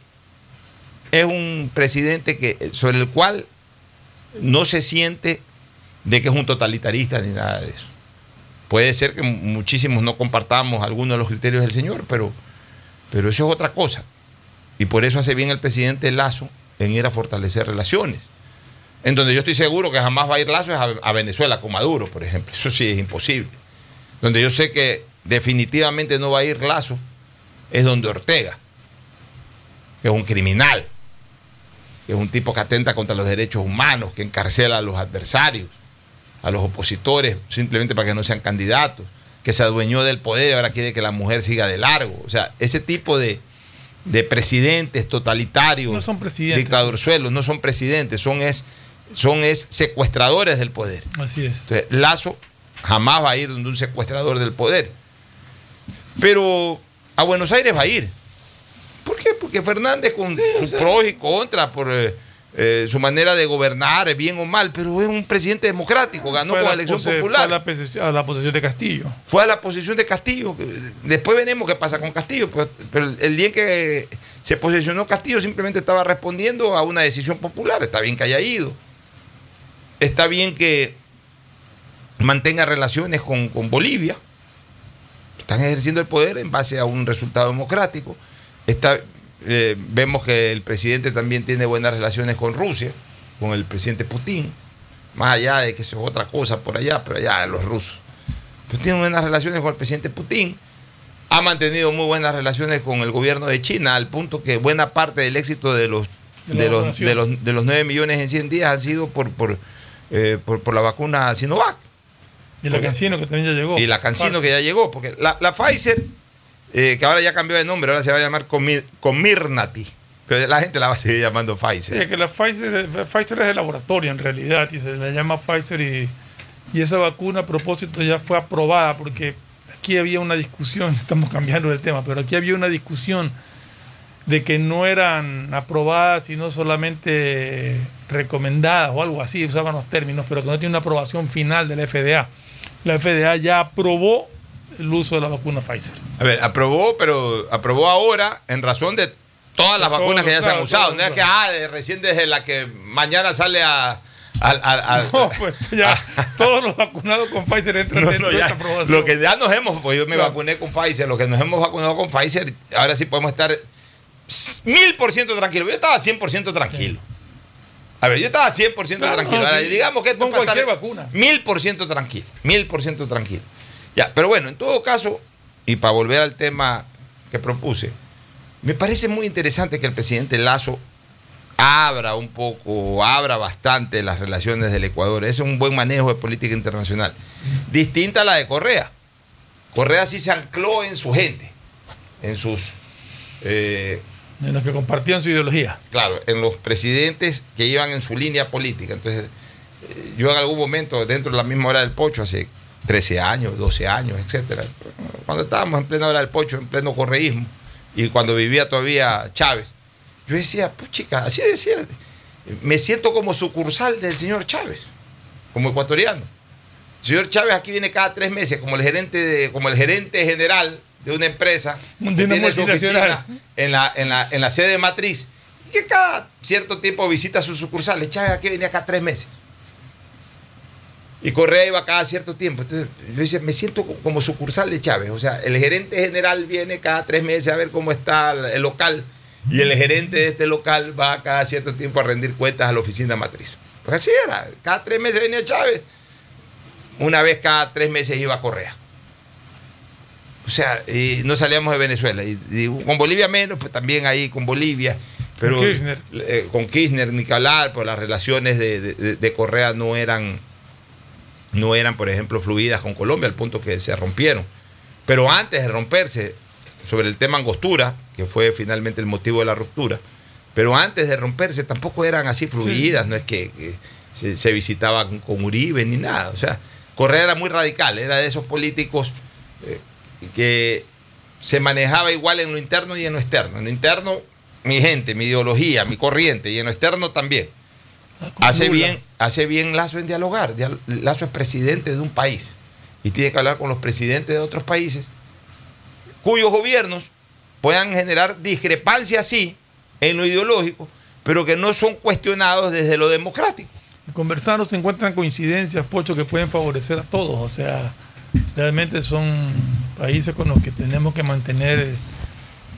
es un presidente que, sobre el cual no se siente de que es un totalitarista ni nada de eso. Puede ser que muchísimos no compartamos algunos de los criterios del señor, pero, pero eso es otra cosa. Y por eso hace bien el presidente Lazo en ir a fortalecer relaciones. En donde yo estoy seguro que jamás va a ir Lazo es a, a Venezuela con Maduro, por ejemplo. Eso sí es imposible. Donde yo sé que definitivamente no va a ir Lazo es donde Ortega, que es un criminal, que es un tipo que atenta contra los derechos humanos, que encarcela a los adversarios, a los opositores, simplemente para que no sean candidatos, que se adueñó del poder y ahora quiere que la mujer siga de largo. O sea, ese tipo de, de presidentes totalitarios, No son presidentes. dictadorzuelos, no son presidentes, son es, son es secuestradores del poder. Así es. Entonces, Lazo jamás va a ir donde un secuestrador del poder. Pero a Buenos Aires va a ir. ¿Por qué? Porque Fernández con pros y contras por eh, eh, su manera de gobernar, bien o mal, pero es un presidente democrático, ganó con la elección pose- popular. fue a la, pose- a la posesión de Castillo. Fue a la posición de Castillo. Después veremos qué pasa con Castillo. Pero, pero el- día en que se posicionó Castillo simplemente estaba respondiendo a una decisión popular. Está bien que haya ido. Está bien que mantenga relaciones con, con Bolivia. Están ejerciendo el poder en base a un resultado democrático. Está, eh, vemos que el presidente también tiene buenas relaciones con Rusia, con el presidente Putin. Más allá de que eso es otra cosa por allá, pero allá los rusos. Pero tiene buenas relaciones con el presidente Putin. Ha mantenido muy buenas relaciones con el gobierno de China, al punto que buena parte del éxito de los, De los, de los, de los 9 millones en 100 días han sido por, por, eh, por, por la vacuna Sinovac. Y la Porque- Cancino que también ya llegó. Y la Cancino que ya llegó, porque la, la Pfizer, eh, que ahora ya cambió de nombre, ahora se va a llamar Comir- Comirnaty. Pero la gente la va a seguir llamando Sí, Pfizer. es que la Pfizer, Pfizer es de laboratorio en realidad y se le llama Pfizer y, y esa vacuna a propósito ya fue aprobada porque aquí había una discusión, *laughs* estamos cambiando de tema, pero aquí había una discusión de que no eran aprobadas sino solamente recomendadas o algo así, usaban los términos, pero que no tiene una aprobación final de la FDA. La FDA ya aprobó el uso de la vacuna Pfizer. A ver, aprobó, pero aprobó ahora en razón de todas las De vacunas que ya se han usado. No es que ah, recién desde la que mañana sale a, Al, al- al- *laughs* No, pues ya *laughs* todos los vacunados con Pfizer entran No, dentro no, de ya. esta aprobación. Lo que ya nos hemos, pues yo me vacuné con Pfizer, lo que nos hemos vacunado con Pfizer, ahora sí podemos estar mil por ciento tranquilos. Yo estaba 100% tranquilo. A ver, yo estaba 100% Claro, tranquilo. Ahora, digamos que esto Con cualquier estar vacuna. Mil por ciento tranquilo. Mil por ciento tranquilo. Ya, pero bueno, en todo caso, y para volver al tema que propuse, me parece muy interesante que el presidente Lazo abra un poco, abra bastante las relaciones del Ecuador. Ese es un buen manejo de política internacional. Distinta a la de Correa. Correa sí se ancló en su gente, en sus, eh, En los que compartían su ideología. claro, en los presidentes que iban en su línea política. Entonces, eh, yo en algún momento, dentro de la misma hora del pocho, hace 13 años, 12 años, etcétera, cuando estábamos en plena hora del pocho, en pleno correísmo, y cuando vivía todavía Chávez, yo decía, pues chica, así decía, me siento como sucursal del señor Chávez, como ecuatoriano. El señor Chávez aquí viene cada tres meses como el gerente, de- como el gerente general de una empresa De una tiene su multinacional. en la, en, la, en la sede matriz y que cada cierto tiempo visita sus sucursales. Chávez aquí venía cada tres meses. Y Correa iba cada cierto tiempo. Entonces, yo decía, me siento co- como sucursal de Chávez. O sea, el gerente general viene cada tres meses a ver cómo está el local y el gerente de este local va cada cierto tiempo a rendir cuentas a la oficina matriz. Pues así era. Cada tres meses venía Chávez. Una vez cada tres meses iba Correa. O sea, y no salíamos de Venezuela. Y, y con Bolivia menos, pues también ahí con Bolivia. Pero, Con Kirchner. eh, con Kirchner, ni que hablar, pues las relaciones de, de- de Correa no eran, no eran, por ejemplo, fluidas con Colombia, al punto que se rompieron. Pero antes de romperse, sobre el tema Angostura, que fue finalmente el motivo de la ruptura, pero antes de romperse tampoco eran así fluidas, no es que, que se, se visitaban con Uribe ni nada. O sea, Correa era muy radical, era de esos políticos eh, que se manejaba igual en lo interno y en lo externo. En lo interno, mi gente, mi ideología, mi corriente, y en lo externo también. Hace bien, hace bien Lazo en dialogar. Dial- Lazo es presidente de un país y tiene que hablar con los presidentes de otros países cuyos gobiernos puedan generar discrepancias, sí, en lo ideológico, pero que no son cuestionados desde lo democrático. Conversando se encuentran coincidencias, Pocho, que pueden favorecer a todos. O sea, realmente son países con los que tenemos que mantener eh,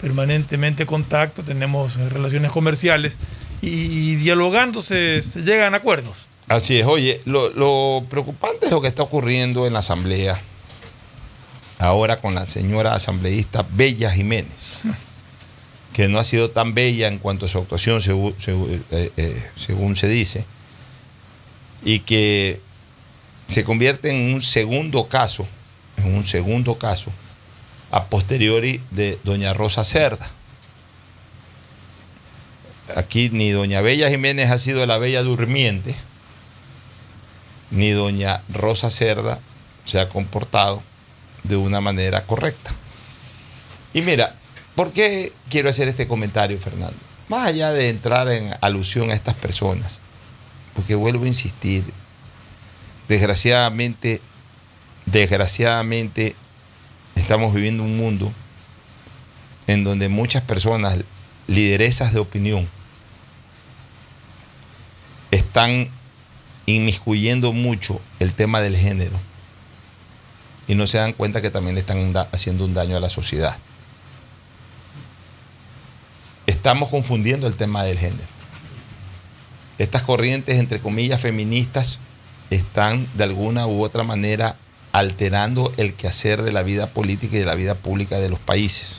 permanentemente contacto, tenemos eh, relaciones comerciales y, dialogando se, llegan a acuerdos. Así es, oye, lo, preocupante es lo que está ocurriendo en la Asamblea ahora con la señora asambleísta Bella Jiménez, que no ha sido tan bella en cuanto a su actuación, según, según, eh, eh, según se dice, y que se convierte en un segundo caso, en un segundo caso, a posteriori de doña Rosa Cerda. Aquí ni doña Bella Jiménez ha sido la bella durmiente, ni doña Rosa Cerda se ha comportado de una manera correcta. Y mira, ¿por qué quiero hacer este comentario, Fernando? Más allá de entrar en alusión a estas personas, porque vuelvo a insistir, desgraciadamente, desgraciadamente, estamos viviendo un mundo en donde muchas personas, lideresas de opinión, están inmiscuyendo mucho el tema del género y no se dan cuenta que también están haciendo un daño a la sociedad. Estamos confundiendo el tema del género. Estas corrientes, entre comillas, feministas, están de alguna u otra manera alterando el quehacer de la vida política y de la vida pública de los países.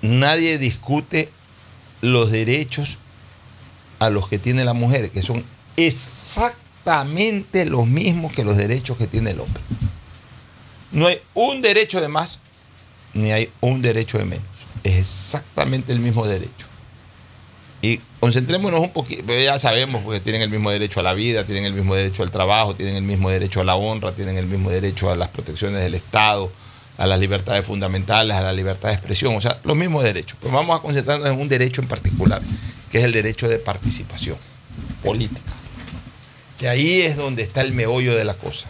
Nadie discute los derechos a los que tiene la mujer, que son exactamente los mismos que los derechos que tiene el hombre. No hay un derecho de más, ni hay un derecho de menos. Es exactamente el mismo derecho. Y concentrémonos un poquito, pero ya sabemos porque tienen el mismo derecho a la vida, tienen el mismo derecho al trabajo, tienen el mismo derecho a la honra, tienen el mismo derecho a las protecciones del Estado, a las libertades fundamentales, a la libertad de expresión, o sea, los mismos derechos. Pero vamos a concentrarnos en un derecho en particular, que es el derecho de participación política. Que ahí es donde está el meollo de la cosa.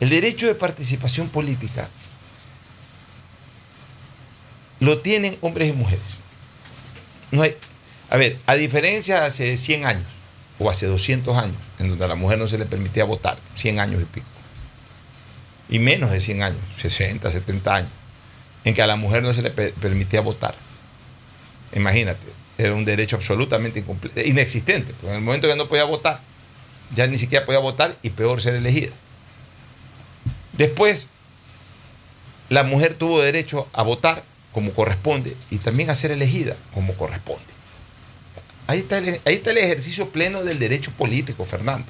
El derecho de participación política lo tienen hombres y mujeres. No hay, A ver, a diferencia de hace 100 años o hace 200 años, en donde a la mujer no se le permitía votar, 100 años y pico, y menos de 100 años, 60, 70 años, en que a la mujer no se le pe- permitía votar. Imagínate, era un derecho absolutamente inexistente, en el momento que no podía votar, ya ni siquiera podía votar y peor ser elegida. Después, la mujer tuvo derecho a votar como corresponde y también a ser elegida como corresponde. Ahí está el ejercicio pleno del derecho político, Fernando.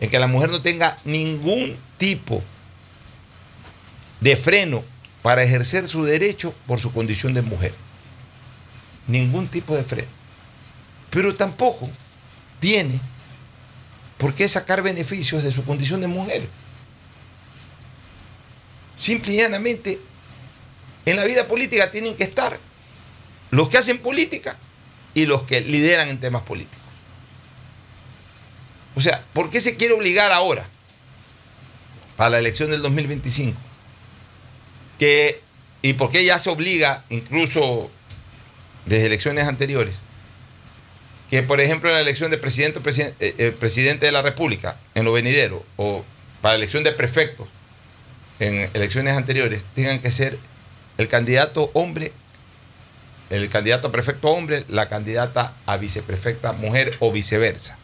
En que la mujer no tenga ningún tipo de freno para ejercer su derecho por su condición de mujer. Ningún tipo de freno. Pero tampoco tiene por qué sacar beneficios de su condición de mujer. Simple y llanamente, en la vida política tienen que estar los que hacen política y los que lideran en temas políticos. O sea, ¿por qué se quiere obligar ahora, para la elección del 2025, que, y por qué ya se obliga, incluso desde elecciones anteriores, que por ejemplo en la elección de presidente, presiden- eh, eh, presidente de la República, en lo venidero, o para elección de prefectos, en elecciones anteriores, tengan que ser el candidato hombre, el candidato a prefecto hombre, la candidata a viceprefecta mujer o viceversa.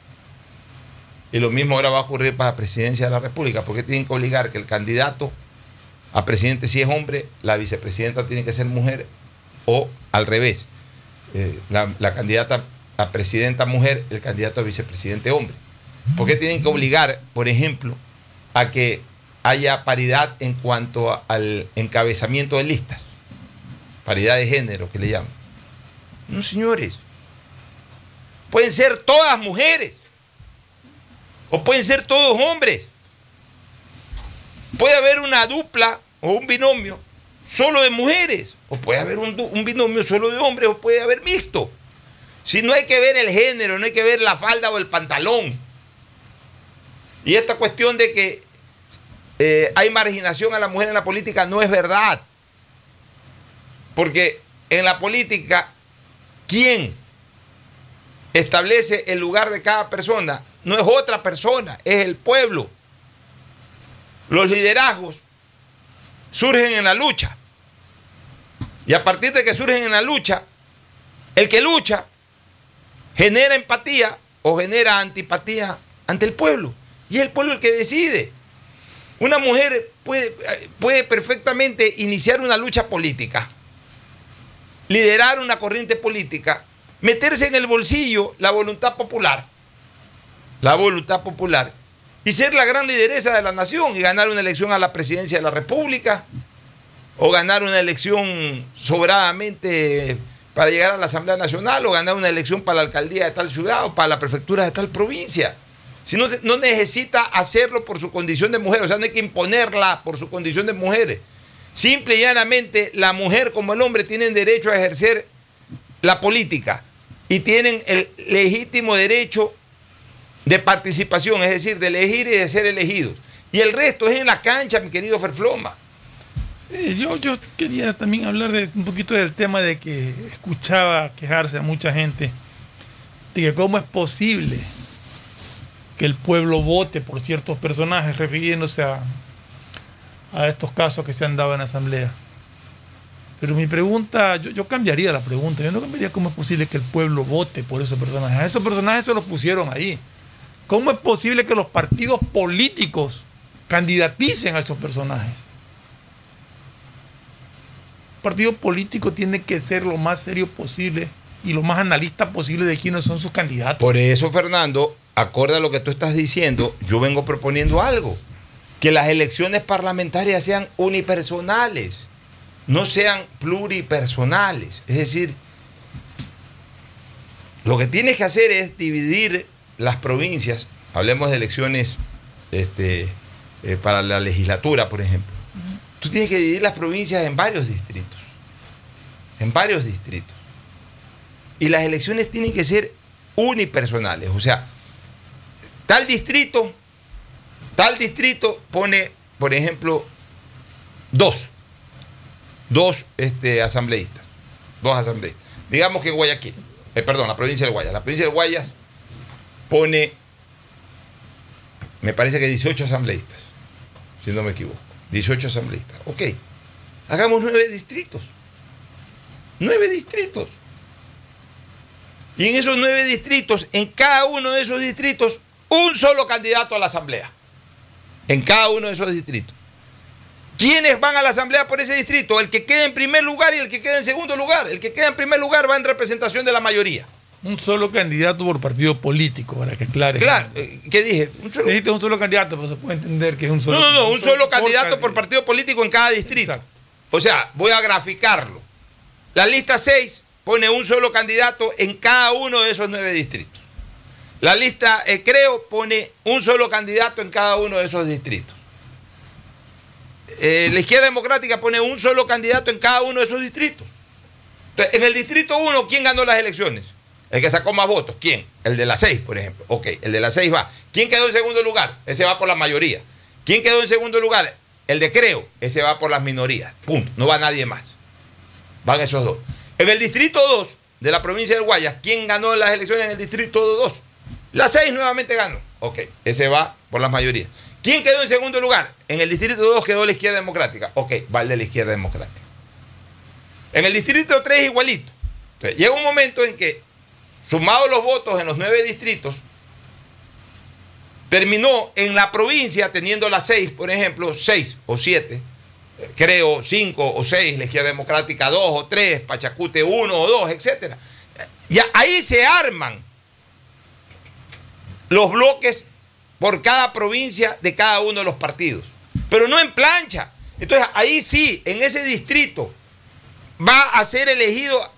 Y lo mismo ahora va a ocurrir para la presidencia de la República, porque tienen que obligar que el candidato a presidente si es hombre, la vicepresidenta tiene que ser mujer o al revés. Eh, la, candidata a presidenta mujer, el candidato a vicepresidente hombre. ¿Por qué tienen que obligar, por ejemplo, a que haya paridad en cuanto al encabezamiento de listas? Paridad de género, que le llaman. No, señores. Pueden ser todas mujeres. O pueden ser todos hombres. Puede haber una dupla o un binomio solo de mujeres. O puede haber un, un binomio solo de hombres. O puede haber mixto. Si no hay que ver el género, no hay que ver la falda o el pantalón. Y esta cuestión de que eh, hay marginación a la mujer en la política no es verdad. Porque en la política, ¿quién establece el lugar de cada persona? No es otra persona, es el pueblo. Los liderazgos surgen en la lucha. Y a partir de que surgen en la lucha, el que lucha genera empatía o genera antipatía ante el pueblo. Y es el pueblo el que decide. Una mujer puede, puede perfectamente iniciar una lucha política, liderar una corriente política, meterse en el bolsillo la voluntad popular, la voluntad popular, y ser la gran lideresa de la nación y ganar una elección a la presidencia de la República, o ganar una elección sobradamente para llegar a la Asamblea Nacional, o ganar una elección para la alcaldía de tal ciudad o para la prefectura de tal provincia. Si no, necesita hacerlo por su condición de mujer, o sea, no hay que imponerla por su condición de mujer. Simple y llanamente, la mujer como el hombre tienen derecho a ejercer la política y tienen el legítimo derecho de participación, es decir, de elegir y de ser elegidos. Y el resto es en la cancha, mi querido Ferfloma. Yo, yo quería también hablar de un poquito del tema de que escuchaba quejarse a mucha gente de que cómo es posible que el pueblo vote por ciertos personajes, refiriéndose a, a estos casos que se han dado en la asamblea. Pero mi pregunta, yo, yo cambiaría la pregunta, yo no cambiaría cómo es posible que el pueblo vote por esos personajes. A esos personajes se los pusieron ahí. ¿Cómo es posible que los partidos políticos candidaticen a esos personajes? Partido político tiene que ser lo más serio posible y lo más analista posible de quiénes son sus candidatos. Por eso, Fernando, acorde a lo que tú estás diciendo, yo vengo proponiendo algo. Que las elecciones parlamentarias sean unipersonales, no sean pluripersonales. Es decir, lo que tienes que hacer es dividir las provincias, hablemos de elecciones este, eh, para la legislatura, por ejemplo. Tú tienes que dividir las provincias en varios distritos. En varios distritos. Y las elecciones tienen que ser unipersonales. O sea, tal distrito, tal distrito pone, por ejemplo, dos. Dos este, asambleístas. Dos asambleístas. Digamos que Guayaquil. eh, perdón, la provincia del Guayas. La provincia del Guayas pone, me parece que 18 asambleístas, si no me equivoco. 18 asambleístas. Ok, hagamos nueve distritos. Nueve distritos. Y en esos nueve distritos, en cada uno de esos distritos, un solo candidato a la asamblea. En cada uno de esos distritos. ¿Quiénes van a la asamblea por ese distrito? El que quede en primer lugar y el que quede en segundo lugar. El que queda en primer lugar va en representación de la mayoría. Un solo candidato por partido político, para que aclare. Claro, eh, ¿qué dije? Un solo... Dijiste un solo candidato, pero se puede entender que es un solo No, no, no, un solo candidato por por partido político en cada distrito. O sea, voy a graficarlo. La lista 6 pone un solo candidato en cada uno de esos nueve distritos. La lista eh, Creo pone un solo candidato en cada uno de esos distritos. Eh, la izquierda democrática pone un solo candidato en cada uno de esos distritos. Entonces, en el distrito 1, ¿quién ganó las elecciones? El que sacó más votos. ¿Quién? El de la 6, por ejemplo. Ok, el de la 6 va. ¿Quién quedó en segundo lugar? Ese va por la mayoría. ¿Quién quedó en segundo lugar? El de Creo. Ese va por las minorías. Punto. No va nadie más. Van esos dos. En el distrito 2 de la provincia del Guayas, ¿quién ganó las elecciones en el distrito 2? La 6 nuevamente ganó. Ok, ese va por las mayorías. ¿Quién quedó en segundo lugar? En el distrito 2 quedó la izquierda democrática. Ok, va el de la izquierda democrática. En el distrito 3 igualito. Entonces, llega un momento en que, sumados los votos en los nueve distritos, terminó en la provincia teniendo las 6, por ejemplo, 6 o 7, creo 5 o 6, la izquierda democrática 2 o 3, Pachacute 1 o 2, etc. Ya ahí se arman los bloques por cada provincia de cada uno de los partidos. Pero no en plancha. Entonces ahí sí, en ese distrito, va a ser elegido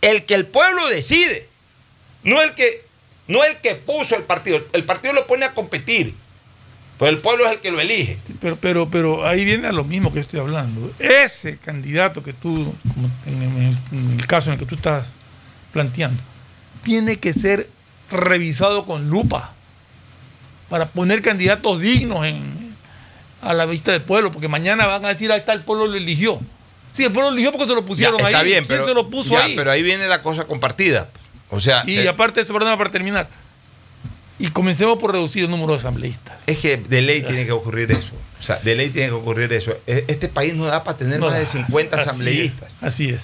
el que el pueblo decide. No el que, no el que puso el partido. El partido lo pone a competir. Pero el pueblo es el que lo elige. Pero, pero, pero ahí viene a lo mismo que estoy hablando. Ese candidato que tú, como en, en- en el caso en el que tú estás planteando, tiene que ser revisado con lupa para poner candidatos dignos en- a la vista del pueblo, porque mañana van a decir, ahí está, el pueblo lo eligió. Sí, el pueblo lo eligió porque se lo pusieron Ya, está ahí. bien, ¿Quién pero, se lo puso ya, ahí? pero ahí viene la cosa compartida. O sea, y eh, aparte de eso, perdona para terminar. Y comencemos por reducir el número de asambleístas. es que de ley tiene que ocurrir eso. O sea, de ley tiene que ocurrir eso. E- Este país no da para tener No más de 50 así es, asambleístas. Así es.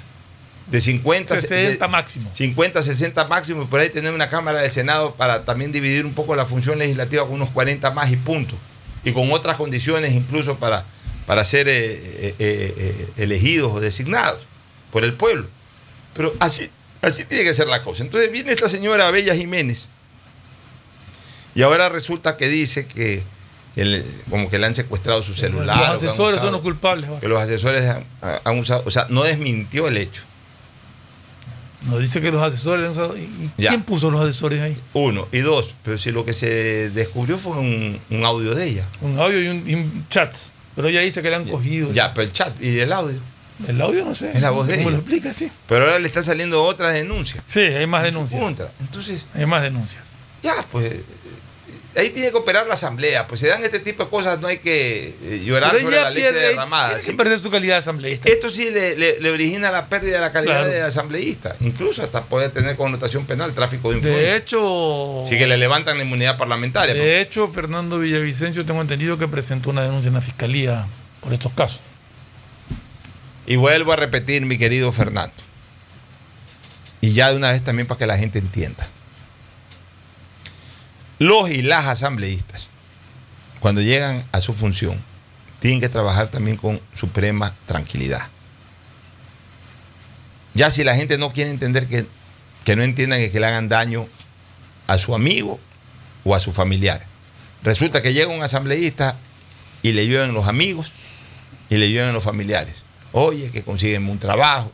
De 50 60 de- máximo. 50, 60 máximo, y por ahí tener una Cámara del Senado para también dividir un poco la función legislativa con unos 40 más y punto. Y con otras condiciones incluso para, para ser eh, eh, elegidos o designados por el pueblo. Pero así, así tiene que ser la cosa. Entonces viene esta señora Bella Jiménez y ahora resulta que dice que el- como que le han secuestrado su celular. Los asesores usado- son los culpables. ahora. que los asesores han, han usado, o sea, no desmintió el hecho. Nos dice que los asesores. han usado- ¿Y Ya. quién puso los asesores ahí? Uno. Y dos, pero si lo que se descubrió fue un, un audio de ella. Un audio y un, y un chat. Pero ella dice que le han cogido. Ya, pero el chat y el audio. El audio no sé. Es la no voz sé de ¿Cómo ella. lo explica? Sí. Pero ahora le están saliendo otras denuncias. Sí, hay más denuncias. Contra. Entonces, Hay más denuncias. ya, pues. eh, Ahí tiene que operar la asamblea. Pues se dan este tipo de cosas, no hay que eh, llorar Pero sobre la leche pierde, derramada. tiene que Sí. perder su calidad de asambleísta. Esto sí le, le- le origina la pérdida de la calidad Claro. de asambleísta. Incluso hasta puede tener connotación penal, tráfico de influencia. De hecho, Sí que le levantan la inmunidad parlamentaria. de hecho, Fernando Villavicencio tengo entendido que presentó una denuncia en la fiscalía por estos casos. Y vuelvo a repetir, mi querido Fernando. Y ya de una vez también para que la gente entienda. Los y las asambleístas, cuando llegan a su función, tienen que trabajar también con suprema tranquilidad. Ya si la gente no quiere entender que, que no entiendan que, le hagan daño a su amigo o a su familiar. Resulta que llega un asambleísta y le llueven los amigos y le llueven los familiares. Oye, que consígueme un trabajo.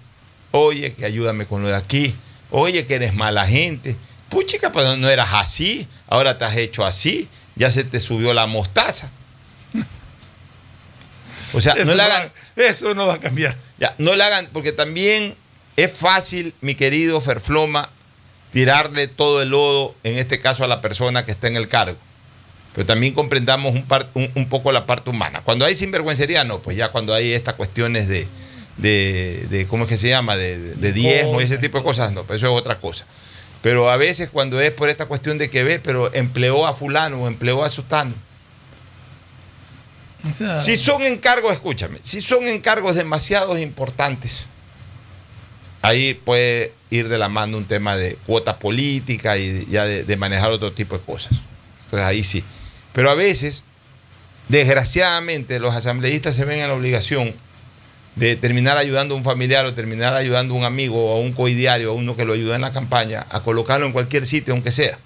Oye, que ayúdame con lo de aquí. Oye, que eres mala gente. Puchica, pues no eras así. Ahora te has hecho así. Ya se te subió la mostaza. *laughs* O sea, eso, no le no hagan, va, eso no va a cambiar. ya, no le hagan, porque también es fácil, mi querido Ferfloma, tirarle todo el lodo, en este caso a la persona que está en el cargo. Pero también comprendamos un, par- un, un poco la parte humana. Cuando hay sinvergüencería, no, pues ya cuando hay estas cuestiones de, de, de- ¿cómo es que se llama? De, de diezmo y ese tipo de cosas, no, pero eso es otra cosa. Pero a veces cuando es por esta cuestión de que ve, pero empleó a fulano o empleó a sutano. O sea, Si son encargos, escúchame, si son encargos demasiado importantes, ahí puede ir de la mano un tema de cuota política y ya de, de manejar otro tipo de cosas. Entonces ahí sí. Pero a veces, desgraciadamente, los asambleístas se ven en la obligación de terminar ayudando a un familiar o terminar ayudando a un amigo o a un coidiario, a uno que lo ayuda en la campaña, a colocarlo en cualquier sitio, aunque sea.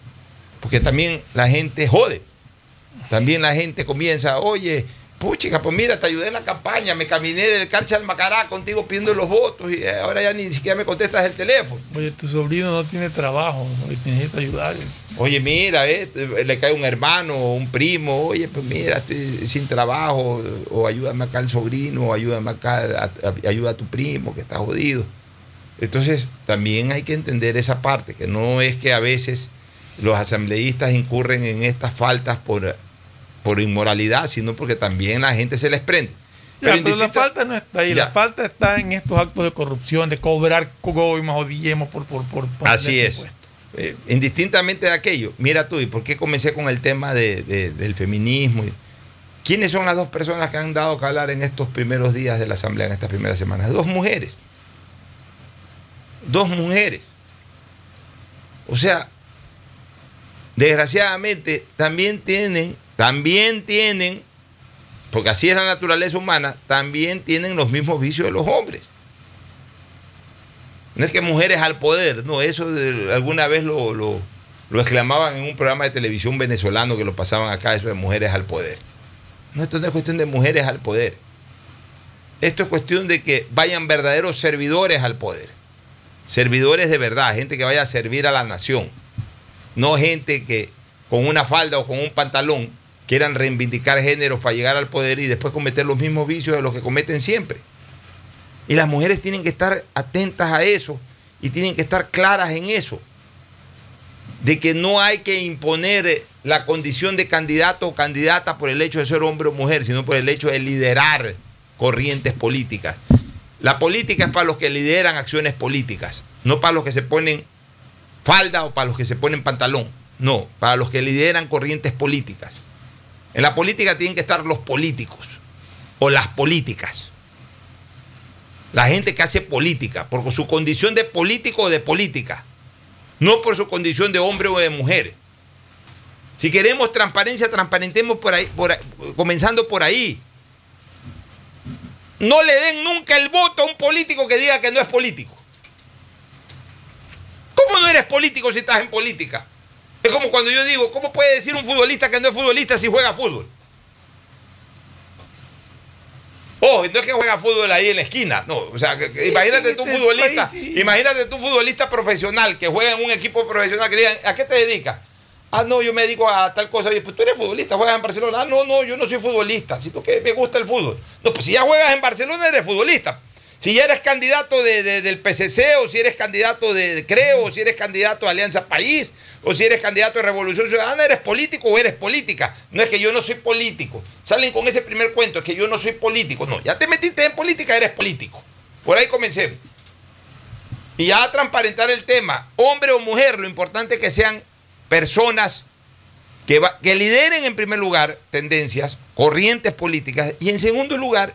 Porque también la gente jode. También la gente comienza, oye, puchica, pues mira, te ayudé en la campaña, me caminé del Carcha al Macará contigo pidiendo los votos y ahora ya ni siquiera me contestas el teléfono. Oye, tu sobrino no tiene trabajo y necesita ayudar. Oye, mira, eh, le cae un hermano o un primo, oye, pues mira, estoy sin trabajo, o ayúdame acá al sobrino, o ayúdame acá, a- a- ayuda a tu primo que está jodido. Entonces, también hay que entender esa parte, que no es que a veces los asambleístas incurren en estas faltas por, por inmoralidad, sino porque también la gente se les prende. Ya, Pero pero, la falta no está ahí. Ya. La falta está en estos actos de corrupción, de cobrar cogoimas o dillemos por, por, por, por Así es. Eh, indistintamente de aquello, mira tú, ¿y por qué comencé con el tema de- de- del feminismo? ¿Quiénes son las dos personas que han dado que hablar en estos primeros días de la Asamblea, en estas primeras semanas? Dos mujeres. Dos mujeres. O sea, desgraciadamente también tienen, también tienen, porque así es la naturaleza humana, también tienen los mismos vicios de los hombres. No es que mujeres al poder, no, eso de- alguna vez lo, lo- lo exclamaban en un programa de televisión venezolano que lo pasaban acá, eso de mujeres al poder. No, esto no es cuestión de mujeres al poder. Esto es cuestión de que vayan verdaderos servidores al poder. Servidores de verdad, gente que vaya a servir a la nación. No gente que con una falda o con un pantalón quieran reivindicar géneros para llegar al poder y después cometer los mismos vicios de los que cometen siempre. Y las mujeres tienen que estar atentas a eso y tienen que estar claras en eso. De que no hay que imponer eh, la condición de candidato o candidata por el hecho de ser hombre o mujer, sino por el hecho de liderar corrientes políticas. La política es para los que lideran acciones políticas, no para los que se ponen falda o para los que se ponen pantalón. No, para los que lideran corrientes políticas. En la política tienen que estar los políticos o las políticas. La gente que hace política, por su condición de político o de política, no por su condición de hombre o de mujer. Si queremos transparencia, transparentemos por ahí, por ahí- comenzando por ahí. No le den nunca el voto a un político que diga que no es político. ¿Cómo no eres político si estás en política? Es como cuando yo digo, ¿cómo puede decir un futbolista que no es futbolista si juega fútbol? Oh, no es que juega fútbol ahí en la esquina. No, o sea, que- que imagínate tú un este futbolista, país sí. imagínate tú un futbolista profesional que juega en un equipo profesional que le digan, ¿a qué te dedicas? Ah, no, yo me dedico a tal cosa. Oye, pues tú eres futbolista, juegas en Barcelona. Ah, no, no, yo no soy futbolista. Si tú que me gusta el fútbol. No, pues si ya juegas en Barcelona, eres futbolista. Si ya eres candidato de- de- del PCC, o si eres candidato de, de Creo, o si eres candidato de Alianza País, o si eres candidato de Revolución Ciudadana, eres político o eres política. No es que yo no soy político. Salen con ese primer cuento, es que yo no soy político. No, ya te metiste en política, eres político. Por ahí comencemos. Y ya a transparentar el tema, hombre o mujer, lo importante es que sean personas que, lideren en primer lugar tendencias, corrientes políticas, y en segundo lugar,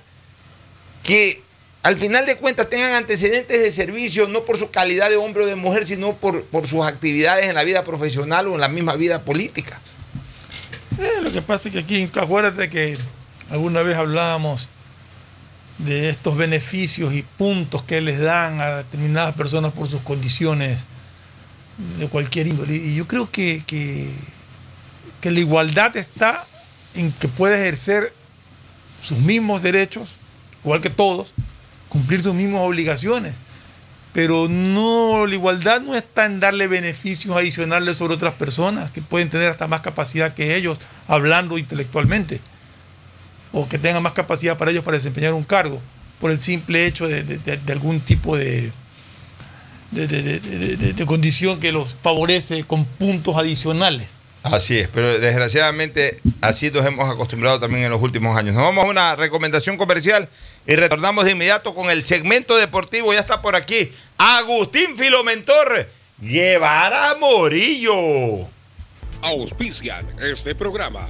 que al final de cuentas tengan antecedentes de servicio, no por su calidad de hombre o de mujer, sino por, por sus actividades en la vida profesional o en la misma vida política. Eh, lo que pasa es que aquí, acuérdate que alguna vez hablábamos de estos beneficios y puntos que les dan a determinadas personas por sus condiciones de cualquier índole. Y yo creo que, que, que la igualdad está en que puede ejercer sus mismos derechos, igual que todos, cumplir sus mismas obligaciones. Pero no, la igualdad no está en darle beneficios adicionales sobre otras personas que pueden tener hasta más capacidad que ellos hablando intelectualmente o que tengan más capacidad para ellos para desempeñar un cargo por el simple hecho de, de- de- de algún tipo de, condición que los favorece con puntos adicionales. Así es, pero desgraciadamente así nos hemos acostumbrado también en los últimos años. Nos vamos a una recomendación comercial y retornamos de inmediato con el segmento deportivo. Ya está por aquí Agustín Filomentor Guevara Morillo. Auspician este programa.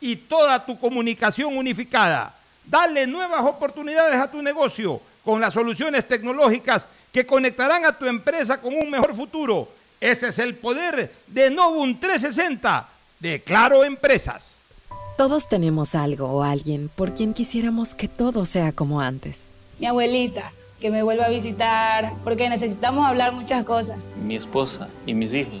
y toda tu comunicación unificada. Dale nuevas oportunidades a tu negocio con las soluciones tecnológicas que conectarán a tu empresa con un mejor futuro. Ese es el poder de Novum 360 de Claro Empresas. Todos tenemos algo o alguien por quien quisiéramos que todo sea como antes. Mi abuelita, que me vuelva a visitar, porque necesitamos hablar muchas cosas. Mi esposa y mis hijos,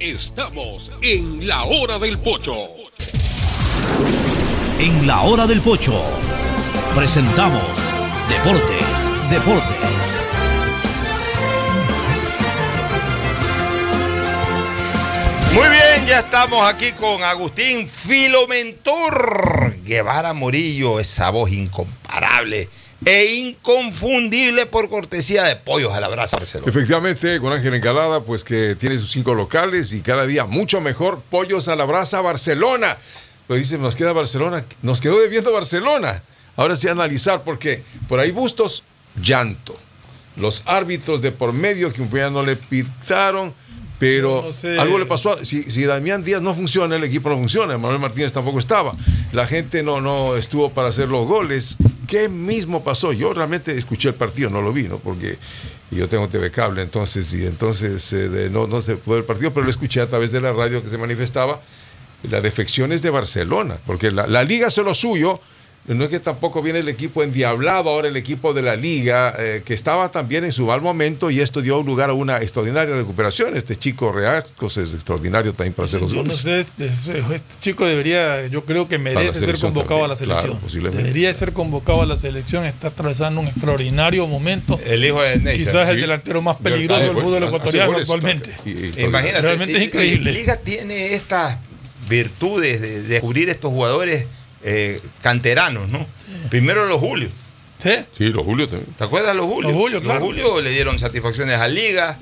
Estamos en la hora del pocho. En la hora del pocho presentamos Deportes, Deportes. Muy bien, ya estamos aquí con Agustín Filomentor Guevara Murillo, esa voz incomparable e inconfundible por cortesía de Pollos a la Brasa Barcelona. Efectivamente, con Ángel Encalada, pues que tiene sus cinco locales y cada día mucho mejor. Pollos a la Brasa Barcelona. Lo dice, nos queda Barcelona, nos quedó debiendo Barcelona. Ahora sí analizar, porque por ahí Bustos, llanto. Los árbitros de por medio que un día no le pitaron, pero No sé. algo le pasó. a- Si, si Damián Díaz no funciona, el equipo no funciona. Manuel Martínez tampoco estaba. La gente no, no estuvo para hacer los goles. ¿Qué mismo pasó? Yo realmente escuché el partido, no lo vi, ¿no? Porque yo tengo TV cable, entonces, y entonces eh, no, no se pudo el partido, pero lo escuché a través de la radio que se manifestaba. La defección es de Barcelona, porque la, la liga hace lo suyo. No es que tampoco viene el equipo endiablado, ahora el equipo de la liga, eh, que estaba también en su mal momento y esto dio lugar a una extraordinaria recuperación. Este chico Reacos es extraordinario también para hacer los no goles. sé, este, este chico debería, yo creo que merece ser convocado a la claro, selección. posiblemente. Debería ser convocado a la selección, está atravesando un extraordinario momento. El hijo de Neisser, Quizás el delantero más peligroso del fútbol ecuatoriano actualmente. Imagínate, Realmente es y- increíble. Liga tiene estas virtudes de descubrir estos jugadores eh, canteranos, ¿no? Primero los Julio. ¿Sí? Sí, los Julio también. ¿Te acuerdas de los Julio? Los Julio, claro. Julio le dieron satisfacciones a Liga.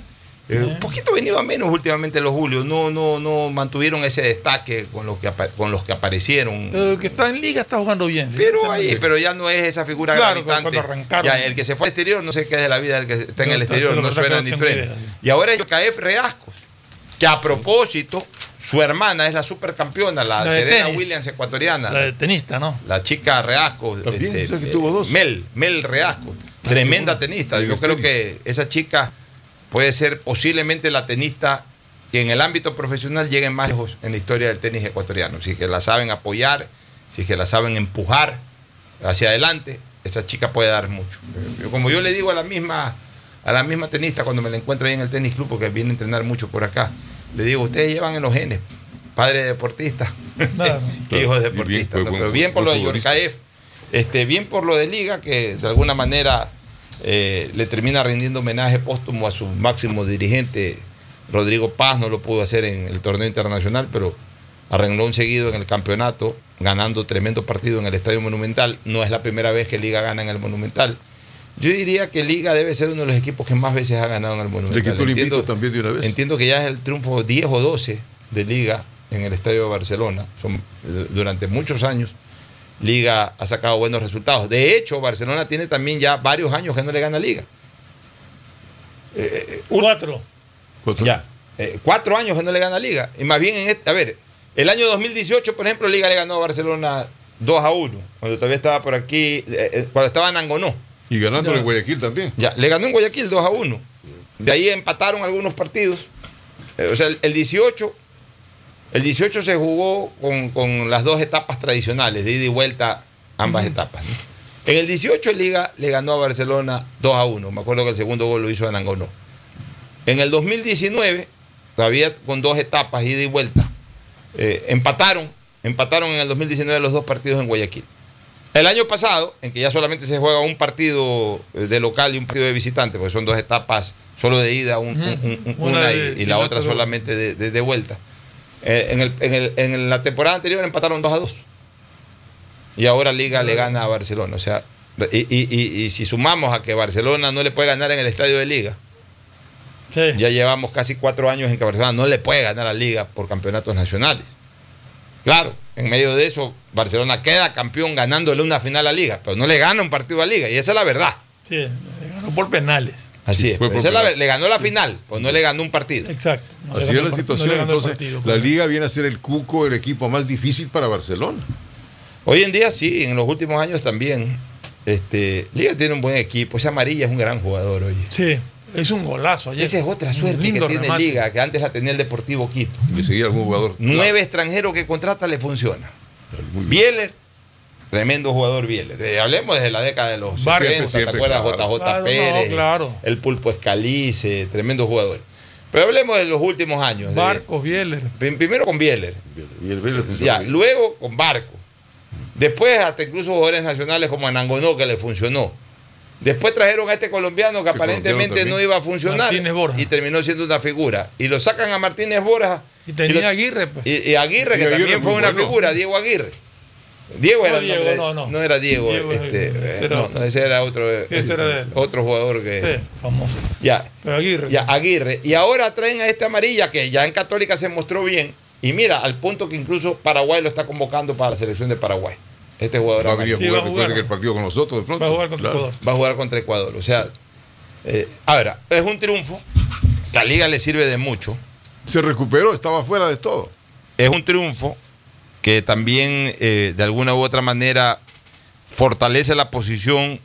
Eh, Un poquito venido a menos últimamente los Julio. No, no, no mantuvieron ese destaque con los que, con los que aparecieron. El que está en liga está jugando bien. Pero ahí, pero ya no es esa figura Claro, cuando arrancaron. Ya, el que se fue al exterior, no sé qué es de la vida del que está en el exterior, no suena ni sí. Y ahora es Yocaef Reascos, que a propósito, su hermana es la supercampeona, la, Serena tenis. Williams ecuatoriana. La de tenista, ¿no? La chica Reasco. También, este, o sea que eh, tuvo dos. Mel, Mel Reasco. Ah, Tremenda tenista. En Yo creo que esa chica puede ser posiblemente la tenista que en el ámbito profesional llegue más lejos en la historia del tenis ecuatoriano. Si que la saben apoyar, si que la saben empujar hacia adelante, esa chica puede dar mucho. Yo- como yo le digo a la misma a la misma tenista cuando me la encuentro ahí en el tenis club, porque viene a entrenar mucho por acá, le digo, ustedes llevan en los genes, padre deportista, *laughs* Claro. hijos bien, deportistas. buen- Pero bien por lo de. Yorcaef, este, bien por lo de Liga, que de alguna manera eh, le termina rindiendo homenaje póstumo a su máximo dirigente, Rodrigo Paz, no lo pudo hacer en el torneo internacional, pero a renglón seguido en el campeonato, ganando tremendo partido en el Estadio Monumental. No es la primera vez que Liga gana en el Monumental. Yo diría que Liga debe ser uno de los equipos que más veces ha ganado en el Monumental. Le quitó el invito Entiendo- también de una vez. Entiendo que ya es el triunfo 10 o 12 de Liga en el Estadio de Barcelona. Son, eh, durante muchos años Liga ha sacado buenos resultados. De hecho, Barcelona tiene también ya varios años que no le gana a Liga. Eh, Cuatro. Ya. Eh, cuatro años que no le gana a Liga. Y más bien, en este- a ver, el año 2018, por ejemplo, Liga le ganó a Barcelona 2 a 1. Cuando todavía estaba por aquí, eh, eh, cuando estaba en Angonó. Y ganando Ya. en Guayaquil también. Ya, le ganó en Guayaquil 2 a 1. De ahí empataron algunos partidos. Eh, o sea, el, el 18, el 18 se jugó con, con las dos etapas tradicionales, de ida y vuelta, ambas etapas. ¿no? En el 18 Liga le ganó a Barcelona 2 a 1. Me acuerdo que el segundo gol lo hizo Anangonó. En el 2019, todavía con dos etapas, ida y vuelta, eh, empataron, empataron en el 2019 los dos partidos en Guayaquil. El año pasado, en que ya solamente se juega un partido eh, de local y un partido de visitante, porque son dos etapas solo de ida, un- un- un- un- Una y, la otra solamente de, de- de vuelta. Eh, en, el- en el- en la temporada anterior empataron 2 a 2. Y ahora Liga le gana a Barcelona. O sea, y, y- y- y si sumamos a que Barcelona no le puede ganar en el estadio de Liga, ya llevamos casi cuatro años en que Barcelona no le puede ganar a Liga por campeonatos nacionales. Claro, en medio de eso, Barcelona queda campeón ganándole una final a Liga, pero no le gana un partido a Liga, y esa es la verdad. Sí, le ganó por penales. Así es, la le ganó la final, pues no le ganó un partido. Exacto. No Así es la situación. no Entonces, partido, la pues. liga viene a ser el cuco, el equipo más difícil para Barcelona. Hoy en día sí, en los últimos años también. Este, Liga tiene un buen equipo, ese amarilla es un gran jugador, oye. Sí, es un golazo ayer. Esa es otra suerte que tiene remate. Liga, que antes la tenía el Deportivo Quito. Le seguía algún jugador. Nueve extranjeros que contrata le funciona. Bieler, tremendo jugador Bieler. Eh, hablemos desde la década de los Vargas, 60, ¿te acuerdas? claro. JJ Claro, no, Pérez, claro. el Pulpo Escalice, tremendo jugador. Pero hablemos de los últimos años. de- Barcos, Bieler. prim- primero con Bieler, Y el Vélez funcionó ya, bien. luego con Barco. Después hasta incluso jugadores nacionales como Anangonó que le funcionó. Después trajeron a este colombiano que Este aparentemente colombiano no iba a funcionar Martínez Borja. y terminó siendo una figura. Y lo sacan a Martínez Borja Y tenía lo- Aguirre, pues. y, y Aguirre, Y que Aguirre también fue una bueno. figura, Diego Aguirre. Diego No, era Diego, nombre, no, no. era Diego, Diego, este, eh, eh, era no, otro. no, ese era otro, eh, Sí, ese era de él. otro jugador que Sí, famoso. ya, Pero Aguirre. ya Aguirre. Y ahora traen a este amarilla que ya en Católica se mostró bien. Y mira, al punto que incluso Paraguay lo está convocando para la selección de Paraguay. Este jugador Va a venir a amarillo. Sí, va jugar a después jugar. de que el partido con nosotros de pronto. Va a jugar contra Claro. Ecuador. va a jugar contra Ecuador. O sea, eh, ahora, es un triunfo. La liga le sirve de mucho. Se recuperó, estaba fuera de todo. es un triunfo que también eh, de alguna u otra manera fortalece la posición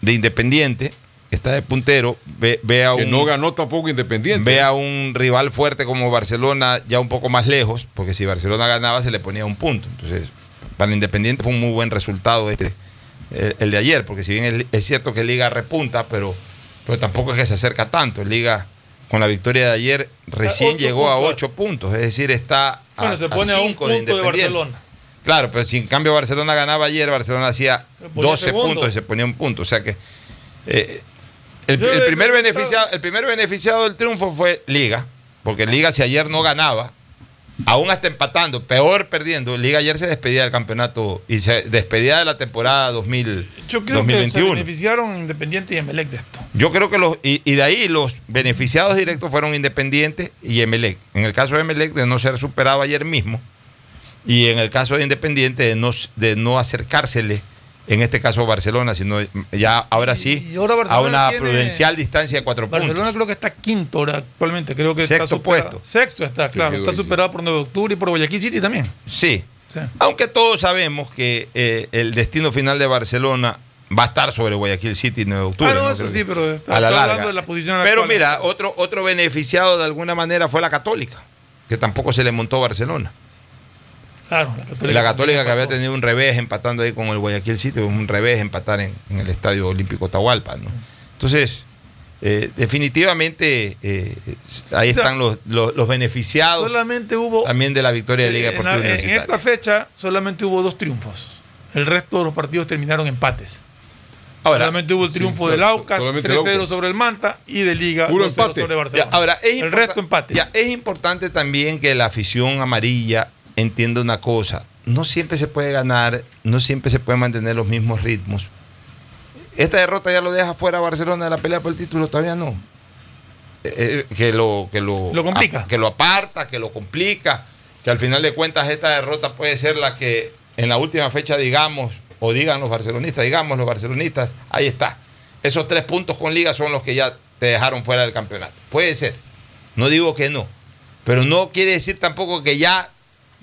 de Independiente, que está de puntero, ve, ve a Que un, no ganó tampoco Independiente. ve a un rival fuerte como Barcelona ya un poco más lejos, porque si Barcelona ganaba se le ponía un punto. Entonces, para Independiente fue un muy buen resultado este, el, el de ayer, porque si bien es, es cierto que Liga repunta, pero, pero tampoco es que se acerca tanto. Liga con la victoria de ayer recién llegó a puntos. ocho puntos, es decir, está a, Bueno, se pone a, un cinco punto de. Barcelona. Claro, pero si en cambio Barcelona ganaba ayer, Barcelona hacía Se ponía 12 segundo. puntos y se ponía un punto. O sea que eh, el, el primer beneficiado, el primer beneficiado del triunfo fue Liga, porque Liga si ayer no ganaba, aún hasta empatando, peor perdiendo, Liga ayer se despedía del campeonato y se despedía de la temporada 2000, Yo creo que se 2021. beneficiaron Independiente y Emelec de esto. Yo creo que los, y, y de ahí los beneficiados directos fueron Independiente y Emelec. En el caso de Emelec, de no ser superado ayer mismo, y en el caso de Independiente, de no, de no acercársele, en este caso Barcelona, sino ya ahora sí Y ahora a Barcelona una tiene- prudencial distancia de cuatro Barcelona puntos. creo que está quinto ahora actualmente. Creo que está Sexto superado. puesto. Sexto está, claro. Está superado por 9 de octubre y por Guayaquil City también. Sí. Aunque todos sabemos que eh, el destino final de Barcelona va a estar sobre Guayaquil City en 9 de octubre. ah, no, ¿no? eso sí, pero está, a la está larga. hablando de la posición Pero actual. mira, otro, otro beneficiado de alguna manera fue la Católica, que tampoco se le montó Barcelona. Claro, la Católica. La Católica que había tenido un revés empatando ahí con el Guayaquil City, un revés empatar en, en el Estadio Olímpico Tahualpa. ¿no? Entonces, eh, definitivamente eh, ahí O sea, están los, los- los beneficiados Solamente hubo. también de la victoria de Liga en, Deportiva la- en Universitaria. esta fecha solamente hubo dos triunfos. El resto de los partidos terminaron empates. Ahora, solamente hubo el triunfo sí, del Aucas, solamente el 3-0 Aucas. sobre el Manta y de Liga Puro 2-0 empate. sobre Barcelona. Ya, ahora, es el resto empate. Ya, es importante también que la afición amarilla entienda una cosa. No siempre se puede ganar, no siempre se puede mantener los mismos ritmos. Esta derrota ya lo deja fuera a Barcelona de la pelea por el título, todavía no. Eh, eh, que lo, que lo, Lo complica. a- que lo aparta, que lo complica, que al final de cuentas esta derrota puede ser la que en la última fecha digamos, o digan los barcelonistas, digamos los barcelonistas, ahí está. Esos tres puntos con liga son los que ya te dejaron fuera del campeonato. Puede ser. No digo que no. Pero no quiere decir tampoco que ya